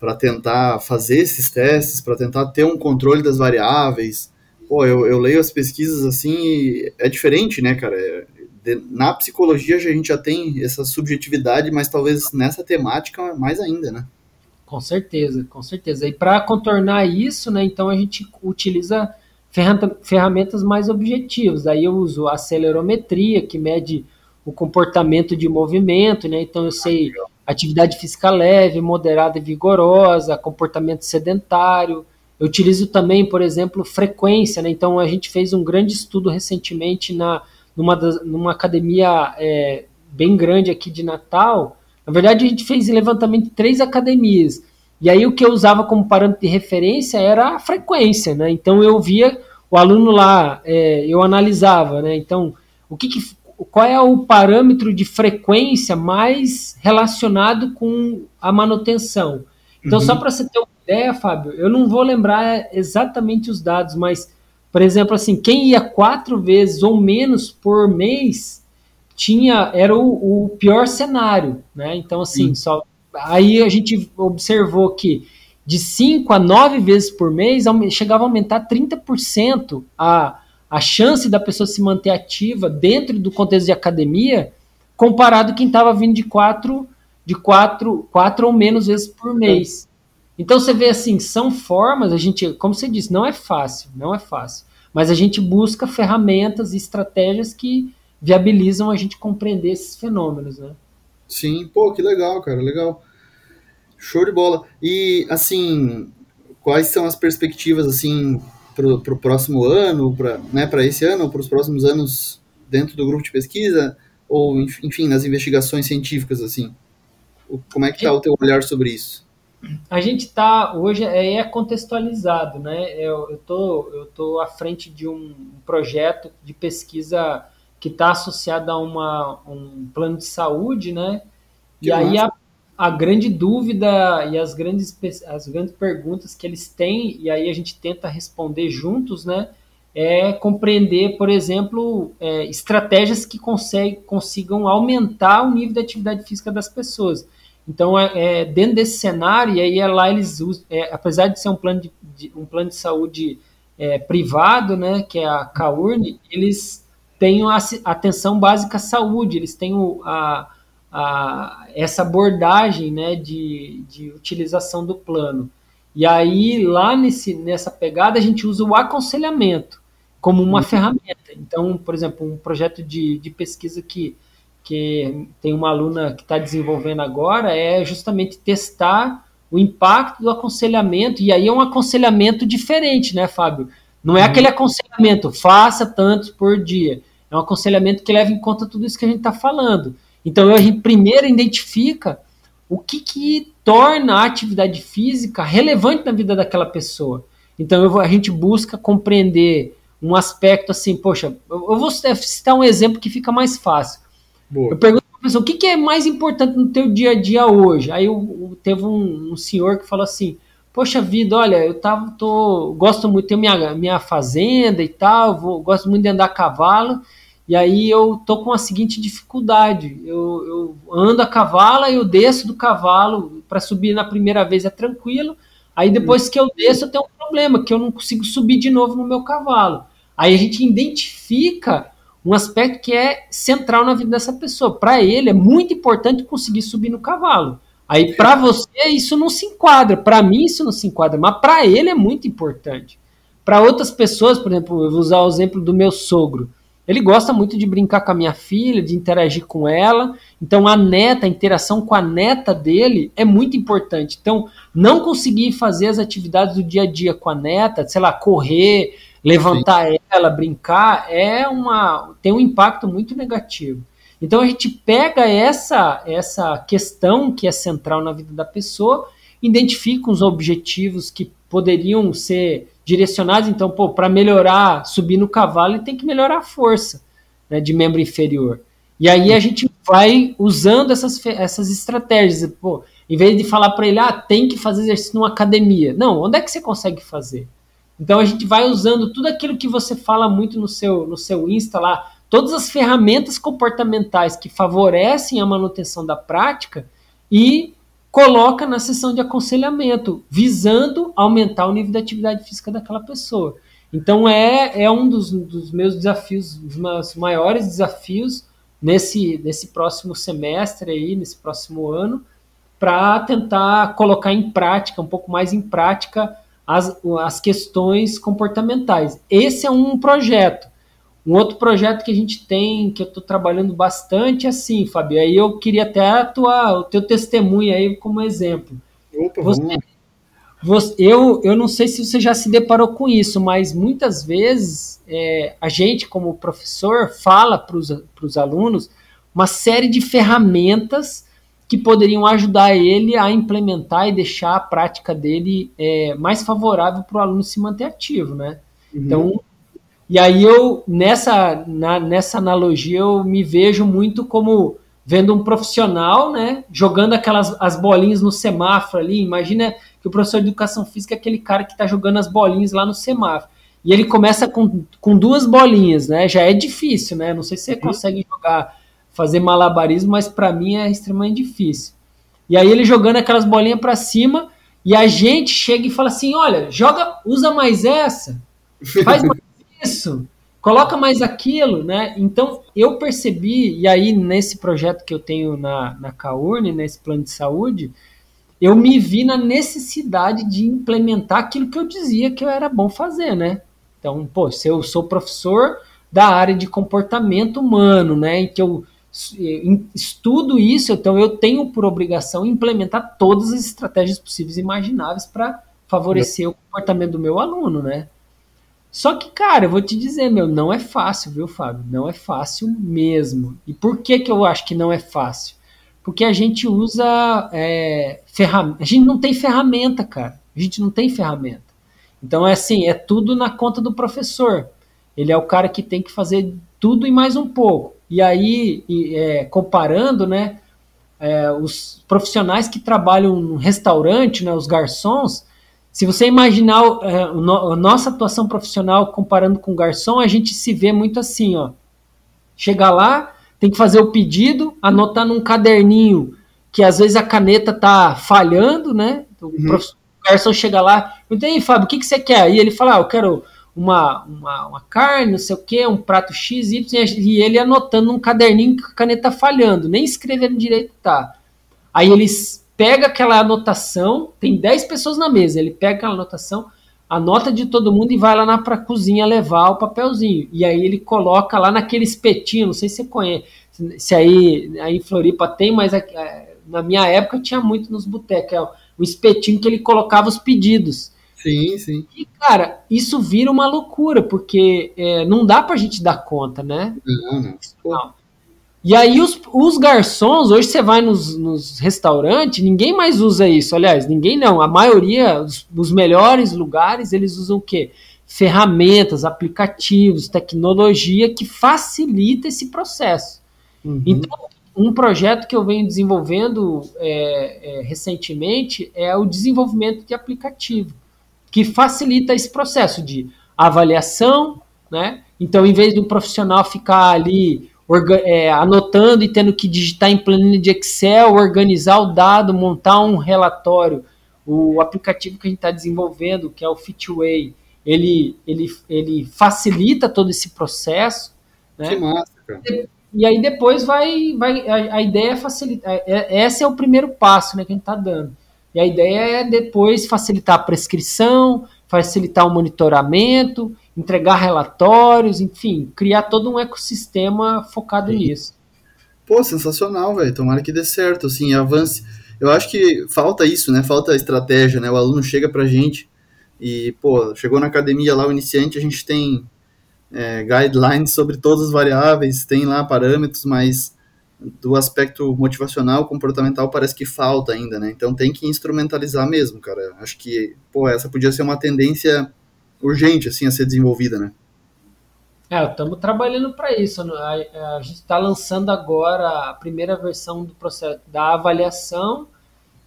para tentar fazer esses testes, para tentar ter um controle das variáveis. Pô, eu, eu leio as pesquisas assim e é diferente, né, cara? É, de, na psicologia a gente já tem essa subjetividade, mas talvez nessa temática mais ainda, né? Com certeza, com certeza. E para contornar isso, né, então a gente utiliza ferramentas mais objetivas. Aí eu uso a acelerometria, que mede o comportamento de movimento, né? Então eu sei atividade física leve, moderada e vigorosa, comportamento sedentário. Eu utilizo também, por exemplo, frequência, né? Então a gente fez um grande estudo recentemente na numa, das, numa academia é, bem grande aqui de Natal. Na verdade, a gente fez levantamento de três academias. E aí o que eu usava como parâmetro de referência era a frequência, né? Então eu via o aluno lá, é, eu analisava, né? Então, o que, que qual é o parâmetro de frequência mais relacionado com a manutenção? Então, uhum. só para você ter uma ideia, Fábio, eu não vou lembrar exatamente os dados, mas por exemplo, assim, quem ia quatro vezes ou menos por mês tinha era o, o pior cenário, né? Então, assim, só aí a gente observou que de 5 a 9 vezes por mês chegava a aumentar 30% a, a chance da pessoa se manter ativa dentro do contexto de academia, comparado quem estava vindo de quatro, de quatro, quatro ou menos vezes por mês. Então você vê assim, são formas, a gente, como você disse, não é fácil, não é fácil. Mas a gente busca ferramentas e estratégias que viabilizam a gente compreender esses fenômenos, né? Sim, pô, que legal, cara, legal. Show de bola. E assim, quais são as perspectivas assim para o próximo ano, para né, esse ano, ou para os próximos anos dentro do grupo de pesquisa, ou enfim, nas investigações científicas assim? Como é que está o teu olhar sobre isso? A gente está hoje é, é contextualizado, né? Eu, eu tô eu tô à frente de um projeto de pesquisa que está associado a uma, um plano de saúde, né? Que e aí a, a, grande dúvida e as grandes as grandes perguntas que eles têm e aí a gente tenta responder juntos, né? É compreender, por exemplo, é, estratégias que consegue, consigam aumentar o nível de atividade física das pessoas. Então, é, é, dentro desse cenário, e aí é lá eles usam, é, apesar de ser um plano de, de um plano de saúde é, privado, né, que é a CAURN, eles têm a atenção básica à saúde, eles têm o, a, a, essa abordagem né, de, de utilização do plano. E aí, lá nesse, nessa pegada, a gente usa o aconselhamento como uma uhum. ferramenta. Então, por exemplo, um projeto de, de pesquisa que que tem uma aluna que está desenvolvendo agora é justamente testar o impacto do aconselhamento, e aí é um aconselhamento diferente, né, Fábio? Não é uhum. aquele aconselhamento, faça tantos por dia. É um aconselhamento que leva em conta tudo isso que a gente está falando. Então, eu primeiro identifica o que, que torna a atividade física relevante na vida daquela pessoa. Então, eu, a gente busca compreender um aspecto assim, poxa, eu vou citar um exemplo que fica mais fácil. Boa. Eu pergunto para pessoa, o que, que, é mais importante no teu dia a dia hoje? Aí eu, eu, teve um, um, senhor que falou assim, poxa vida, olha, eu tava, tô, gosto muito, tenho minha, minha fazenda e tal, vou, gosto muito de andar a cavalo, e aí eu tô com a seguinte dificuldade, eu, eu ando a cavalo, eu desço do cavalo, para subir na primeira vez é tranquilo, aí depois que eu desço eu tenho um problema, que eu não consigo subir de novo no meu cavalo. Aí a gente identifica um aspecto que é central na vida dessa pessoa. Para ele é muito importante conseguir subir no cavalo. Aí para você isso não se enquadra, para mim isso não se enquadra, mas para ele é muito importante. Para outras pessoas, por exemplo, eu vou usar o exemplo do meu sogro. Ele gosta muito de brincar com a minha filha, de interagir com ela. Então, a neta, a interação com a neta dele é muito importante. Então, não conseguir fazer as atividades do dia a dia com a neta, sei lá, correr, levantar Sim. ela, brincar, é uma tem um impacto muito negativo. Então, a gente pega essa, essa questão que é central na vida da pessoa, identifica os objetivos que poderiam ser direcionados, então, para melhorar, subir no cavalo, ele tem que melhorar a força né, de membro inferior. E aí a gente vai usando essas, essas estratégias. Pô, em vez de falar para ele, ah, tem que fazer exercício numa academia. Não, onde é que você consegue fazer? Então a gente vai usando tudo aquilo que você fala muito no seu, no seu Insta lá, todas as ferramentas comportamentais que favorecem a manutenção da prática e coloca na sessão de aconselhamento, visando aumentar o nível de atividade física daquela pessoa. Então é, é um dos, dos meus desafios, os meus maiores desafios nesse, nesse próximo semestre aí, nesse próximo ano, para tentar colocar em prática, um pouco mais em prática, as, as questões comportamentais. Esse é um projeto. Um outro projeto que a gente tem, que eu estou trabalhando bastante, é assim, Fabio. Aí eu queria até atuar o teu testemunho aí como exemplo. Opa, você, você, eu, eu não sei se você já se deparou com isso, mas muitas vezes é, a gente, como professor, fala para os alunos uma série de ferramentas que poderiam ajudar ele a implementar e deixar a prática dele é, mais favorável para o aluno se manter ativo, né? Uhum. Então, e aí eu, nessa, na, nessa analogia, eu me vejo muito como vendo um profissional, né, jogando aquelas as bolinhas no semáforo ali. Imagina que o professor de educação física é aquele cara que está jogando as bolinhas lá no semáforo. E ele começa com, com duas bolinhas, né? Já é difícil, né? Não sei se você uhum. consegue jogar, fazer malabarismo, mas para mim é extremamente difícil. E aí ele jogando aquelas bolinhas para cima e a gente chega e fala assim: olha, joga, usa mais essa, faz mais isso, coloca mais aquilo, né? Então eu percebi, e aí nesse projeto que eu tenho na, na CAURN, nesse plano de saúde, eu me vi na necessidade de implementar aquilo que eu dizia que eu era bom fazer, né? Então, pô, se eu sou professor da área de comportamento humano, né? Em que eu estudo isso, então eu tenho por obrigação implementar todas as estratégias possíveis e imagináveis para favorecer o comportamento do meu aluno, né? Só que, cara, eu vou te dizer, meu, não é fácil, viu, Fábio? Não é fácil mesmo. E por que, que eu acho que não é fácil? Porque a gente usa é, ferramenta. A gente não tem ferramenta, cara. A gente não tem ferramenta. Então é assim, é tudo na conta do professor. Ele é o cara que tem que fazer tudo e mais um pouco. E aí, é, comparando, né, é, os profissionais que trabalham no restaurante, né, os garçons, se você imaginar é, a nossa atuação profissional comparando com o garçom, a gente se vê muito assim, ó. Chegar lá, tem que fazer o pedido, anotar num caderninho que às vezes a caneta tá falhando, né? Então, uhum. O garçom chega lá, e aí, Fábio, o que, que você quer? E ele fala, ah, eu quero uma, uma, uma, carne, não sei o que, um prato X, e ele anotando num caderninho que a caneta falhando, nem escrevendo direito tá. Aí eles pega aquela anotação, tem 10 pessoas na mesa, ele pega aquela anotação, anota de todo mundo e vai lá na pra cozinha levar o papelzinho. E aí ele coloca lá naquele espetinho, não sei se você conhece, se aí, aí em Floripa tem, mas é, na minha época tinha muito nos botecos, é o espetinho que ele colocava os pedidos. Sim, sim. E, cara, isso vira uma loucura, porque é, não dá pra gente dar conta, né? Não, não. não. E aí os, os garçons, hoje você vai nos, nos, restaurantes, ninguém mais usa isso. Aliás, ninguém não. A maioria, os, os melhores lugares, eles usam o quê? Ferramentas, aplicativos, tecnologia que facilita esse processo. Uhum. Então, um projeto que eu venho desenvolvendo é, é, recentemente é o desenvolvimento de aplicativo, que facilita esse processo de avaliação, né? Então, em vez do profissional ficar ali é, anotando e tendo que digitar em planilha de Excel, organizar o dado, montar um relatório. O aplicativo que a gente está desenvolvendo, que é o Fitway, ele, ele, ele facilita todo esse processo. Né? Que massa, cara. E, e aí depois vai, vai a, a ideia é facilitar. É, esse é o primeiro passo né, que a gente está dando. E a ideia é depois facilitar a prescrição, facilitar o monitoramento entregar relatórios, enfim, criar todo um ecossistema focado Sim. nisso. Pô, sensacional, velho. Tomara que dê certo, assim, avance. Eu acho que falta isso, né? Falta estratégia, né? O aluno chega pra gente e, pô, chegou na academia lá, o iniciante, a gente tem é, guidelines sobre todas as variáveis, tem lá parâmetros, mas do aspecto motivacional, comportamental, parece que falta ainda, né? Então tem que instrumentalizar mesmo, cara. Acho que, pô, essa podia ser uma tendência urgente, assim, a ser desenvolvida, né? É, estamos trabalhando para isso. Né? A, a gente está lançando agora a primeira versão do processo da avaliação,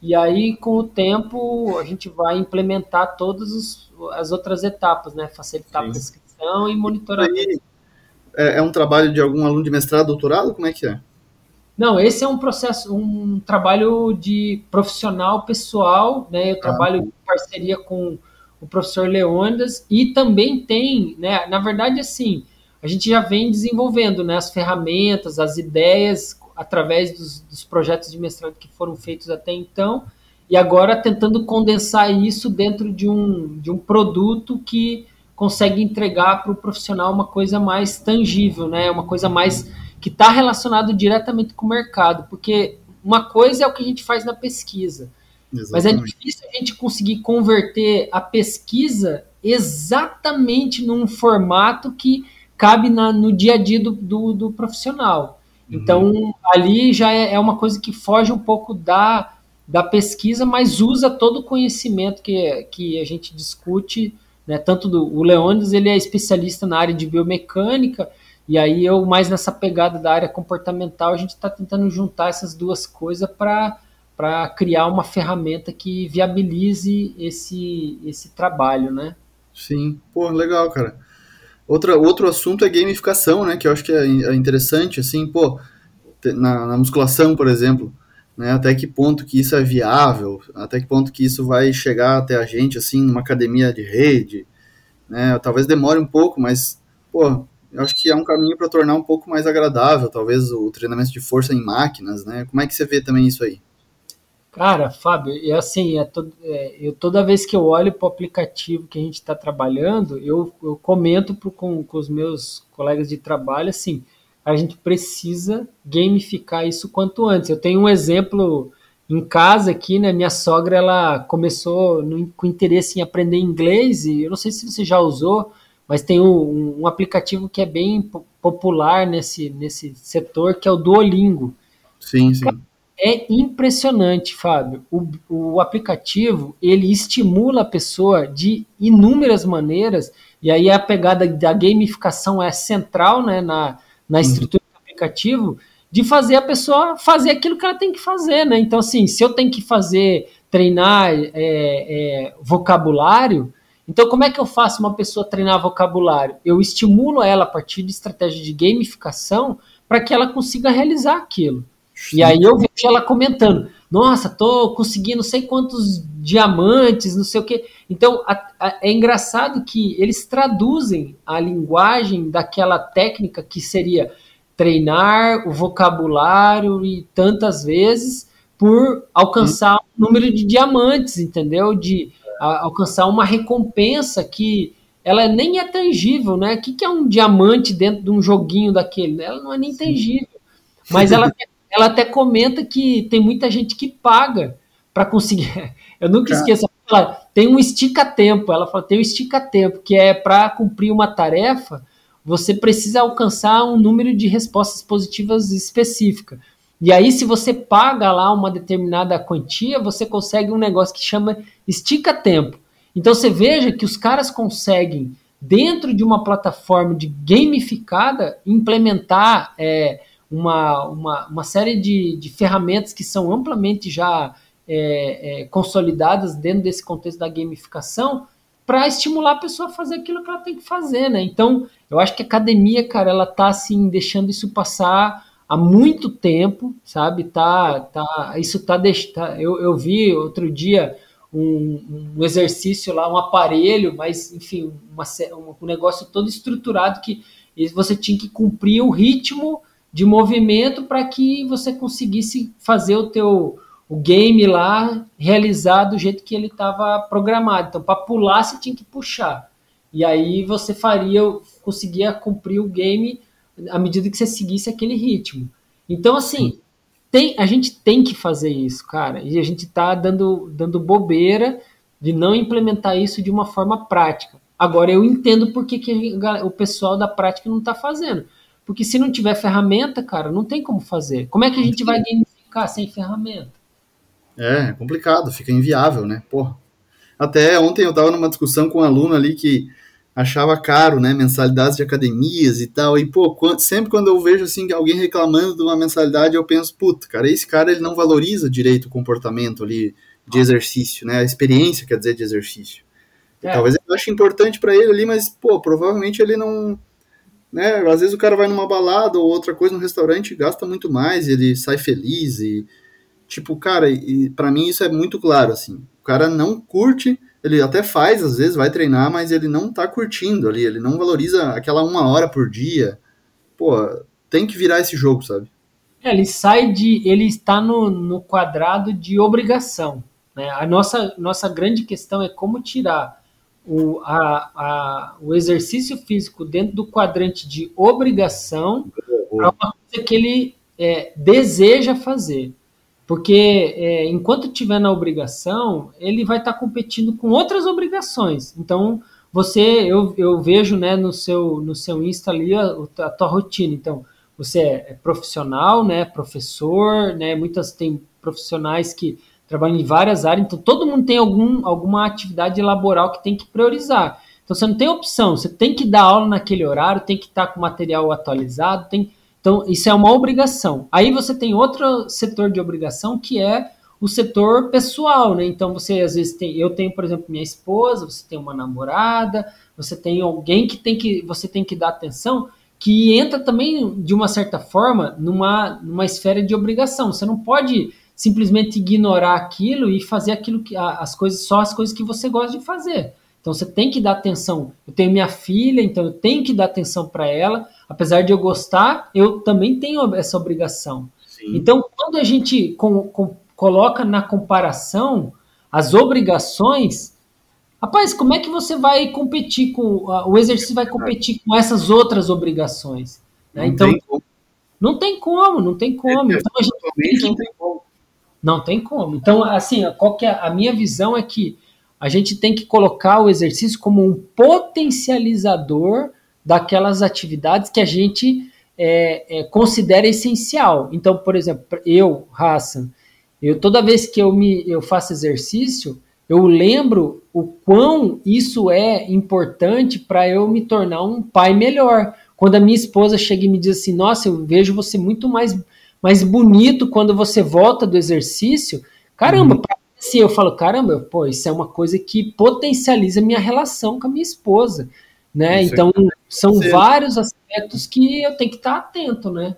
e aí, com o tempo, a gente vai implementar todas os, as outras etapas, né? Facilitar Sim. a prescrição e monitoramento. É, é um trabalho de algum aluno de mestrado, doutorado? Como é que é? Não, esse é um processo, um trabalho de profissional pessoal, né? Eu ah. trabalho em parceria com o professor Leônidas e também tem, né? Na verdade, assim, a gente já vem desenvolvendo né, as ferramentas, as ideias através dos, dos projetos de mestrado que foram feitos até então e agora tentando condensar isso dentro de um, de um produto que consegue entregar para o profissional uma coisa mais tangível, né? Uma coisa mais que está relacionado diretamente com o mercado, porque uma coisa é o que a gente faz na pesquisa, Exatamente. mas é difícil a gente conseguir converter a pesquisa exatamente num formato que cabe na, no dia a dia do, do, do profissional. Uhum. Então, ali já é, é, uma coisa que foge um pouco da, da pesquisa, mas usa todo o conhecimento que, que a gente discute, né? tanto do o Leônidas, ele é especialista na área de biomecânica, e aí eu, mais nessa pegada da área comportamental, a gente está tentando juntar essas duas coisas para criar uma ferramenta que viabilize esse, esse trabalho, né? Sim, pô, legal, cara. Outra, outro assunto é gamificação, né? Que eu acho que é, é interessante, assim, pô, na, na, musculação, por exemplo, né? Até que ponto que isso é viável, até que ponto que isso vai chegar até a gente, assim, numa academia de rede, né? Talvez demore um pouco, mas, pô, eu acho que é um caminho para tornar um pouco mais agradável, talvez, o treinamento de força em máquinas, né? Como é que você vê também isso aí? Cara, Fábio, é assim, é, é eu, toda vez que eu olho para o aplicativo que a gente está trabalhando, eu, eu comento pro, com, com os meus colegas de trabalho, assim, a gente precisa gamificar isso quanto antes. Eu tenho um exemplo em casa aqui, né? Minha sogra, ela começou no, com interesse em aprender inglês e eu não sei se você já usou, mas tem um, um, aplicativo que é bem popular nesse, nesse setor, que é o Duolingo. Sim, sim. É impressionante, Fábio. O, o aplicativo, ele estimula a pessoa de inúmeras maneiras, e aí a pegada da gamificação é central né, na, na uhum. estrutura uhum. do aplicativo, de fazer a pessoa fazer aquilo que ela tem que fazer, né? Então, assim, se eu tenho que fazer, treinar é, é, vocabulário, então, como é que eu faço uma pessoa treinar vocabulário? Eu estimulo ela a partir de estratégia de gamificação para que ela consiga realizar aquilo. E aí eu vejo ela comentando: Nossa, tô conseguindo não sei quantos diamantes, não sei o quê. Então, a, a, é engraçado que eles traduzem a linguagem daquela técnica que seria treinar o vocabulário e tantas vezes por alcançar um número de diamantes, entendeu? De alcançar uma recompensa que ela nem é tangível, né? O que, que é um diamante dentro de um joguinho daquele? Ela não é nem tangível. Mas ela, ela até comenta que tem muita gente que paga para conseguir. Eu nunca esqueço. Ela tem um estica-tempo. Ela fala, tem um estica-tempo, que é para cumprir uma tarefa, você precisa alcançar um número de respostas positivas específica. E aí, se você paga lá uma determinada quantia, você consegue um negócio que chama estica tempo. Então você veja que os caras conseguem, dentro de uma plataforma de gamificada, implementar é, uma, uma, uma série de, de ferramentas que são amplamente já é, é, consolidadas dentro desse contexto da gamificação para estimular a pessoa a fazer aquilo que ela tem que fazer, né? Então, eu acho que a academia, cara, ela tá assim deixando isso passar há muito tempo, sabe? Tá, tá, isso tá, tá eu, eu vi outro dia um, um, exercício lá, um aparelho, mas enfim, uma, um negócio todo estruturado que você tinha que cumprir o ritmo de movimento para que você conseguisse fazer o teu o game lá realizar do jeito que ele estava programado. Então, para pular, você tinha que puxar. E aí você faria, conseguia cumprir o game à medida que você seguisse aquele ritmo. Então, assim, tem, a gente tem que fazer isso, cara. E a gente tá dando, dando bobeira de não implementar isso de uma forma prática. Agora, eu entendo por que, que o pessoal da prática não está fazendo. Porque se não tiver ferramenta, cara, não tem como fazer. Como é que a gente vai gamificar sem ferramenta? É, é complicado, fica inviável, né? Porra. Até ontem eu estava numa discussão com um aluno ali que achava caro, né, mensalidades de academias e tal, e pô, quando, sempre quando eu vejo assim alguém reclamando de uma mensalidade, eu penso, puta, cara, esse cara ele não valoriza direito o comportamento ali de exercício, né, a experiência, quer dizer, de exercício. É. Talvez eu ache importante para ele ali, mas pô, provavelmente ele não, né, às vezes o cara vai numa balada ou outra coisa no restaurante, gasta muito mais, ele sai feliz e tipo, cara, e para mim isso é muito claro assim. O cara não curte ele até faz, às vezes, vai treinar, mas ele não tá curtindo ali, ele não valoriza aquela uma hora por dia. Pô, tem que virar esse jogo, sabe? É, ele sai de. Ele está no, no quadrado de obrigação. Né? A nossa, nossa grande questão é como tirar o, a, a, o exercício físico dentro do quadrante de obrigação para uma coisa que ele é, deseja fazer. Porque é, enquanto estiver na obrigação, ele vai estar tá competindo com outras obrigações. Então, você, eu, eu vejo né, no, seu, no seu Insta ali a, a tua rotina. Então, você é, é profissional, né, professor, né, muitas tem profissionais que trabalham em várias áreas, então todo mundo tem algum, alguma atividade laboral que tem que priorizar. Então você não tem opção, você tem que dar aula naquele horário, tem que estar com material atualizado, tem então, isso é uma obrigação. Aí você tem outro setor de obrigação que é o setor pessoal, né? Então você às vezes tem, eu tenho, por exemplo, minha esposa, você tem uma namorada, você tem alguém que tem que você tem que dar atenção, que entra também de uma certa forma numa numa esfera de obrigação. Você não pode simplesmente ignorar aquilo e fazer aquilo que as coisas só as coisas que você gosta de fazer. Então você tem que dar atenção. Eu tenho minha filha, então eu tenho que dar atenção para ela. Apesar de eu gostar, eu também tenho essa obrigação. Sim. Então, quando a gente com, com, coloca na comparação as obrigações, rapaz, como é que você vai competir com o exercício vai competir com essas outras obrigações? Né? Não então, tem não tem como, não tem como. É, então, a gente tem que... não tem como. Não tem como. Então, assim, qual que é a minha visão é que a gente tem que colocar o exercício como um potencializador daquelas atividades que a gente é, é, considera essencial. Então, por exemplo, eu, Hassan, eu toda vez que eu me eu faço exercício, eu lembro o quão isso é importante para eu me tornar um pai melhor. Quando a minha esposa chega e me diz assim: "Nossa, eu vejo você muito mais mais bonito quando você volta do exercício". Caramba, se eu falo, caramba, pô, isso é uma coisa que potencializa minha relação com a minha esposa, né? Então, são vários aspectos que eu tenho que estar atento, né?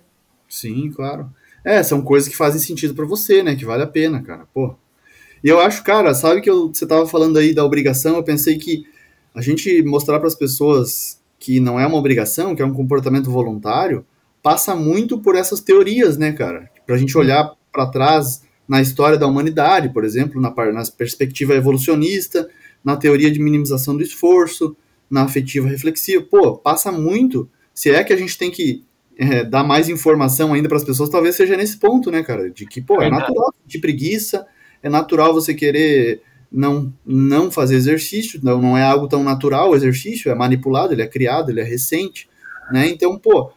Sim, claro. É, são coisas que fazem sentido para você, né? Que vale a pena, cara. Pô. E eu acho, cara, sabe que eu, você tava falando aí da obrigação, eu pensei que a gente mostrar para as pessoas que não é uma obrigação, que é um comportamento voluntário, passa muito por essas teorias, né, cara? Pra gente olhar para trás na história da humanidade, por exemplo, na, na perspectiva evolucionista, na teoria de minimização do esforço, na afetiva reflexiva. Pô, passa muito. Se é que a gente tem que é, dar mais informação ainda para as pessoas, talvez seja nesse ponto, né, cara? De que, pô, é natural de preguiça, é natural você querer não, não fazer exercício, não, não é algo tão natural o exercício, é manipulado, ele é criado, ele é recente, né? Então, pô,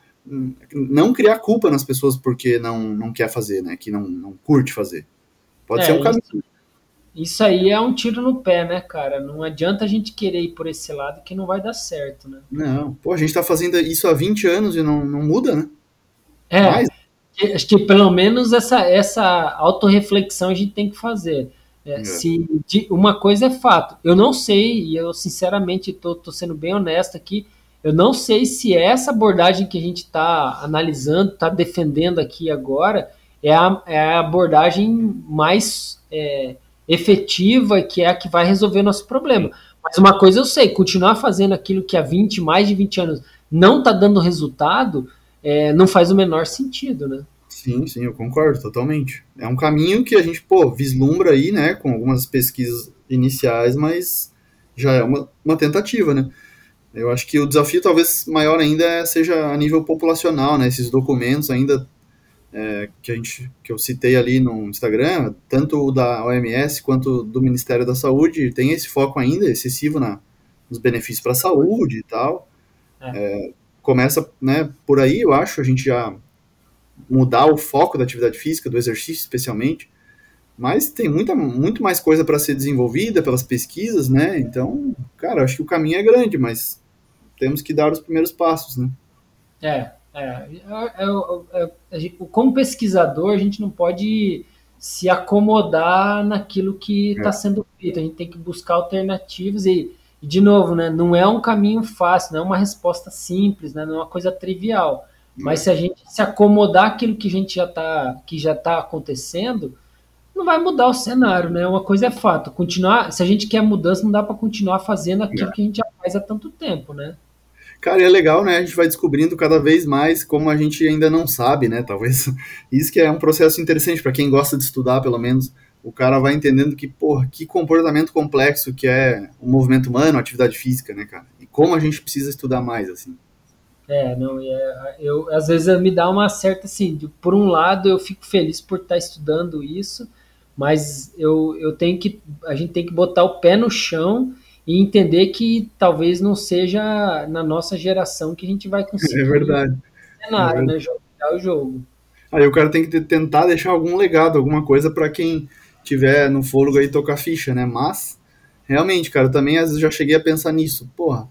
não criar culpa nas pessoas porque não, não quer fazer, né? Que não, não curte fazer. Pode é, ser um caminho. Isso, isso, aí é um tiro no pé, né, cara? Não adianta a gente querer ir por esse lado que não vai dar certo, né? Não, pô, a gente tá fazendo isso há 20 anos e não, não muda, né? É, Mas... acho que pelo menos essa, essa autorreflexão a gente tem que fazer. É, é. Se de, uma coisa é fato, eu não sei, e eu sinceramente tô, tô sendo bem honesto aqui, eu não sei se essa abordagem que a gente está analisando, está defendendo aqui agora, é a, é a abordagem mais é, efetiva, que é a que vai resolver o nosso problema. Mas uma coisa eu sei, continuar fazendo aquilo que há 20, mais de 20 anos não está dando resultado, é, não faz o menor sentido, né? Sim, sim, eu concordo totalmente. É um caminho que a gente, pô, vislumbra aí, né, com algumas pesquisas iniciais, mas já é uma, uma tentativa, né? Eu acho que o desafio talvez maior ainda é, seja a nível populacional, né? Esses documentos ainda é, que a gente que eu citei ali no Instagram, tanto o da OMS quanto do Ministério da Saúde, tem esse foco ainda excessivo na, nos benefícios para a saúde e tal. É. É, começa né, por aí, eu acho, a gente já mudar o foco da atividade física, do exercício especialmente, mas tem muita, muito mais coisa para ser desenvolvida pelas pesquisas, né? Então, cara, acho que o caminho é grande, mas temos que dar os primeiros passos, né? É, é, é, é, é como pesquisador, a gente não pode se acomodar naquilo que está é. sendo feito. A gente tem que buscar alternativas e, e, de novo, né, não é um caminho fácil, não é uma resposta simples, né, não é uma coisa trivial. Mas se a gente se acomodar aquilo que a gente já está que já está acontecendo, não vai mudar o cenário, né? Uma coisa é fato, continuar, se a gente quer mudança, não dá para continuar fazendo aquilo é. que a gente já faz há tanto tempo, né? Cara, é legal, né? A gente vai descobrindo cada vez mais como a gente ainda não sabe, né? Talvez isso que é um processo interessante para quem gosta de estudar, pelo menos. O cara vai entendendo que, porra, que comportamento complexo que é o movimento humano, a atividade física, né, cara? E como a gente precisa estudar mais, assim. É, não, é, eu, às vezes me dá uma certa, assim, de, por um lado eu fico feliz por estar estudando isso, mas eu, eu tenho que, a gente tem que botar o pé no chão e entender que talvez não seja na nossa geração que a gente vai conseguir. É verdade. Cenário, é verdade. né? Jogar o jogo. Aí o cara tem que tentar deixar algum legado, alguma coisa para quem tiver no fôlego aí tocar ficha, né? Mas, realmente, cara, eu também às vezes já cheguei a pensar nisso. Porra,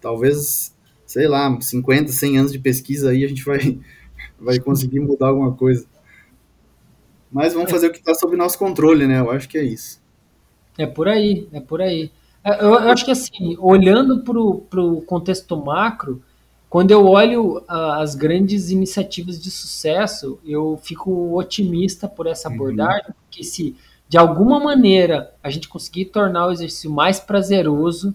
talvez, sei lá, 50, 100 anos de pesquisa aí a gente vai, vai conseguir mudar alguma coisa. Mas vamos fazer o que está sob nosso controle, né? Eu acho que é isso. É por aí, é por aí. É, eu, eu acho que assim, olhando para o contexto macro, quando eu olho uh, as grandes iniciativas de sucesso, eu fico otimista por essa uhum. abordagem, uhum. porque se de alguma maneira a gente conseguir tornar o exercício mais prazeroso,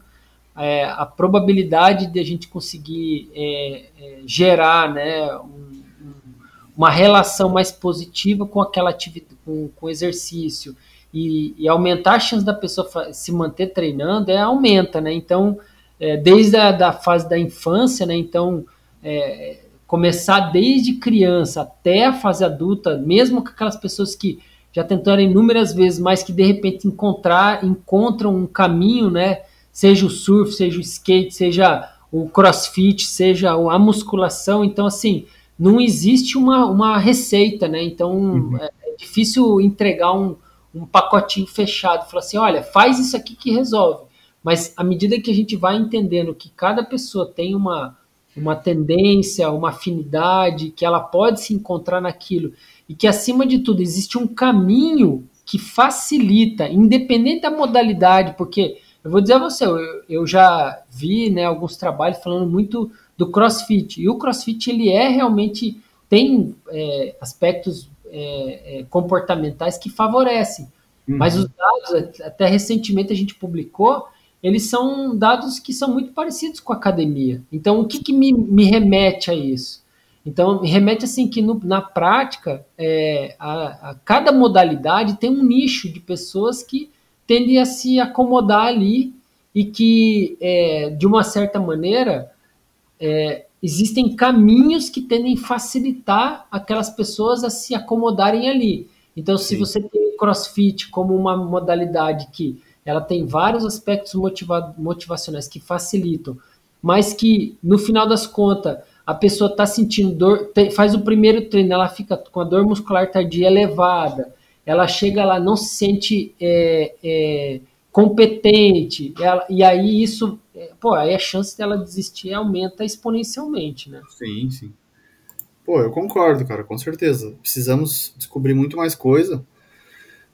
é, a probabilidade de a gente conseguir é, é, gerar né, um, uma relação mais positiva com aquela atividade, com, com exercício, e, e, aumentar a chance da pessoa se manter treinando é aumenta, né? Então, é, desde a da fase da infância, né? Então, é, começar desde criança até a fase adulta, mesmo com aquelas pessoas que já tentaram inúmeras vezes, mas que de repente encontrar, encontram um caminho, né? Seja o surf, seja o skate, seja o crossfit, seja a musculação. Então, assim, não existe uma, uma receita, né? Então, uhum. é, é difícil entregar um um pacotinho fechado, falar assim, olha, faz isso aqui que resolve. Mas à medida que a gente vai entendendo que cada pessoa tem uma, uma tendência, uma afinidade, que ela pode se encontrar naquilo, e que acima de tudo existe um caminho que facilita, independente da modalidade, porque eu vou dizer a você, eu, eu já vi né, alguns trabalhos falando muito do CrossFit, e o CrossFit ele é realmente tem é, aspectos é, é, comportamentais que favorecem. Uhum. Mas os dados, até recentemente a gente publicou, eles são dados que são muito parecidos com a academia. Então, o que, que me, me remete a isso? Então, me remete assim que no, na prática, é, a, a, cada modalidade tem um nicho de pessoas que tendem a se acomodar ali e que, é, de uma certa maneira, é, existem caminhos que tendem a facilitar aquelas pessoas a se acomodarem ali. Então, se Sim. você tem CrossFit como uma modalidade que ela tem vários aspectos motiva motivacionais que facilitam, mas que no final das contas a pessoa está sentindo dor, faz o primeiro treino, ela fica com a dor muscular tardia elevada, ela chega lá, não se sente é, é, competente, ela, e aí isso é, pô, aí a chance dela desistir aumenta exponencialmente, né? Sim, sim. Pô, eu concordo, cara, com certeza. Precisamos descobrir muito mais coisa.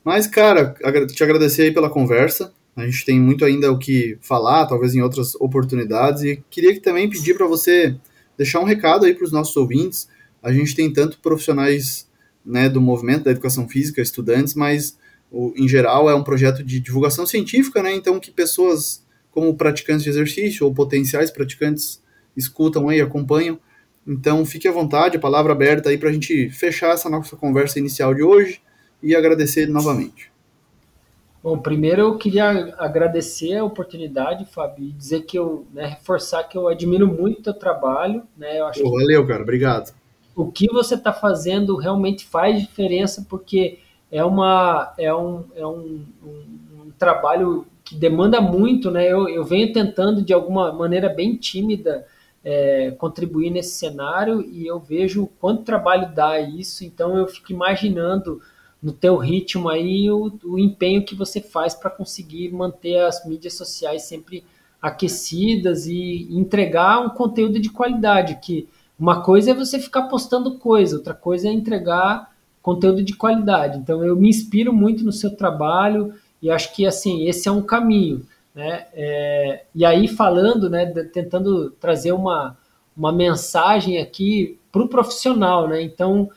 Mas, cara, te agradecer aí pela conversa. A gente tem muito ainda o que falar, talvez em outras oportunidades. E queria que também pedir para você deixar um recado aí para os nossos ouvintes. A gente tem tanto profissionais né, do movimento da educação física, estudantes, mas o, em geral é um projeto de divulgação científica, né? Então que pessoas como praticantes de exercício ou potenciais praticantes escutam aí, acompanham. Então, fique à vontade, a palavra aberta aí para a gente fechar essa nossa conversa inicial de hoje e agradecer novamente. Bom, primeiro eu queria agradecer a oportunidade, Fábio, e dizer que eu, né, reforçar que eu admiro muito o teu trabalho, né? Eu acho Pô, valeu, cara, obrigado. O que você está fazendo realmente faz diferença, porque é, uma, é, um, é um, um, um trabalho que demanda muito, né? Eu, eu venho tentando de alguma maneira bem tímida é, contribuir nesse cenário e eu vejo quanto trabalho dá isso, então eu fico imaginando no teu ritmo aí o, o empenho que você faz para conseguir manter as mídias sociais sempre aquecidas e entregar um conteúdo de qualidade, que uma coisa é você ficar postando coisa, outra coisa é entregar conteúdo de qualidade. Então eu me inspiro muito no seu trabalho e acho que assim esse é um caminho, né? É, e aí falando, né, tentando trazer uma, uma mensagem aqui para o profissional, né? Então,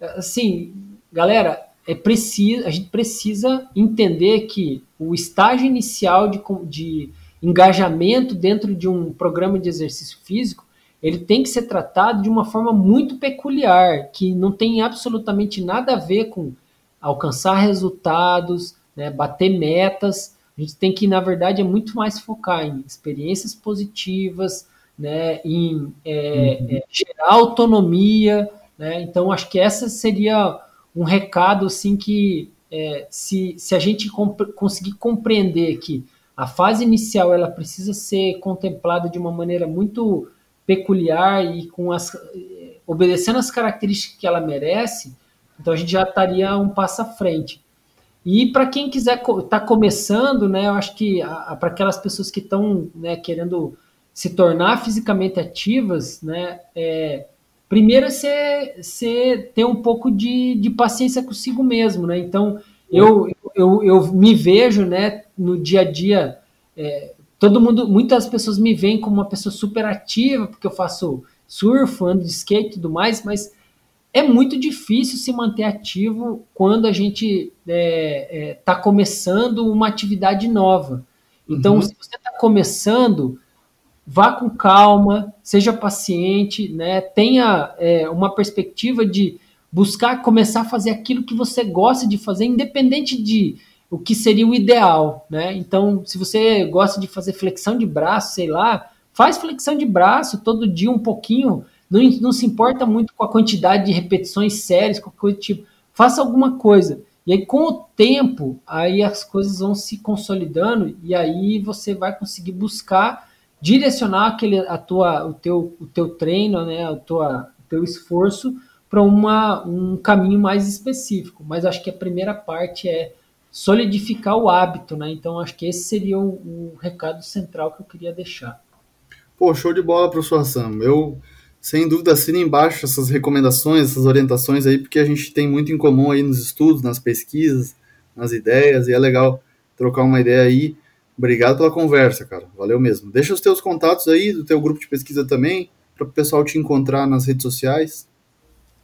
assim, galera, é preciso, a gente precisa entender que o estágio inicial de, de engajamento dentro de um programa de exercício físico ele tem que ser tratado de uma forma muito peculiar, que não tem absolutamente nada a ver com alcançar resultados, né, bater metas. A gente tem que, na verdade, é muito mais focar em experiências positivas, né, em é, uhum. é, gerar autonomia. Né? Então, acho que essa seria um recado assim que é, se, se a gente conseguir compreender que a fase inicial ela precisa ser contemplada de uma maneira muito peculiar e com as obedecendo as características que ela merece, então a gente já estaria um passo à frente. E para quem quiser estar tá começando, né, eu acho que para aquelas pessoas que estão né, querendo se tornar fisicamente ativas, né, é, primeiro é você, ter um pouco de, de paciência consigo mesmo, né? Então eu, eu, eu me vejo, né, no dia a dia é, todo mundo, muitas pessoas me veem como uma pessoa super ativa, porque eu faço surf, ando de skate e tudo mais, mas é muito difícil se manter ativo quando a gente está é, é, tá começando uma atividade nova. Então, uhum. se você está começando, vá com calma, seja paciente, né? tenha é, uma perspectiva de buscar começar a fazer aquilo que você gosta de fazer, independente de o que seria o ideal, né? Então, se você gosta de fazer flexão de braço, sei lá, faz flexão de braço todo dia um pouquinho, não, não se importa muito com a quantidade de repetições sérias, qualquer coisa tipo, faça alguma coisa. E aí, com o tempo, aí as coisas vão se consolidando e aí você vai conseguir buscar direcionar aquele, a tua, o, teu, o teu treino, né, a tua, o teu esforço para um caminho mais específico. Mas acho que a primeira parte é solidificar o hábito, né? Então acho que esse seria o, o recado central que eu queria deixar. Pô, show de bola, professor Sam. Eu, sem dúvida, assino embaixo essas recomendações, essas orientações aí, porque a gente tem muito em comum aí nos estudos, nas pesquisas, nas ideias, e é legal trocar uma ideia aí. Obrigado pela conversa, cara. Valeu mesmo. Deixa os teus contatos aí, do teu grupo de pesquisa também, para o pessoal te encontrar nas redes sociais.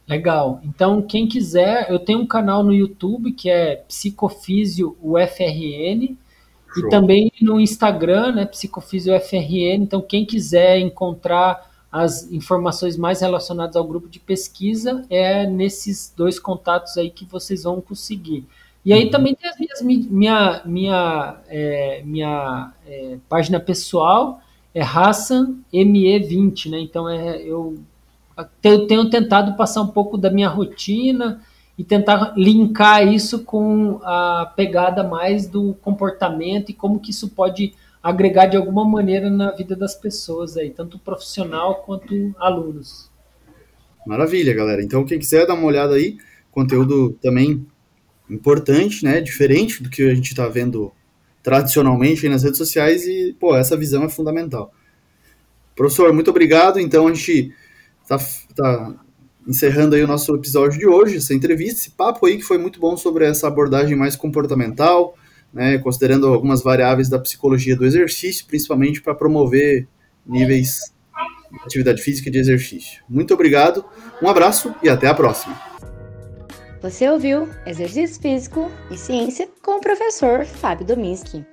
Legal. Então, quem quiser, eu tenho um canal no YouTube que é Psicofísio UFRN Show. e também no Instagram, né, Psicofísio UFRN. Então, quem quiser encontrar as informações mais relacionadas ao grupo de pesquisa, é nesses dois contatos aí que vocês vão conseguir. E aí uhum. também tem as minhas, minha, minha, é, minha é, página pessoal, é Hassan ME20, né? Então é, eu eu tenho tentado passar um pouco da minha rotina e tentar linkar isso com a pegada mais do comportamento e como que isso pode agregar de alguma maneira na vida das pessoas aí, tanto profissional quanto alunos. Maravilha, galera. Então, quem quiser dar uma olhada aí, conteúdo também importante, né? Diferente do que a gente está vendo tradicionalmente nas redes sociais e, pô, essa visão é fundamental. Professor, muito obrigado. Então, a gente tá, tá encerrando aí o nosso episódio de hoje, essa entrevista, esse papo aí que foi muito bom sobre essa abordagem mais comportamental, né, considerando algumas variáveis da psicologia do exercício, principalmente para promover níveis de atividade física e de exercício. Muito obrigado, um abraço e até a próxima. Você ouviu Exercício Físico e Ciência com o professor Fábio Dominski.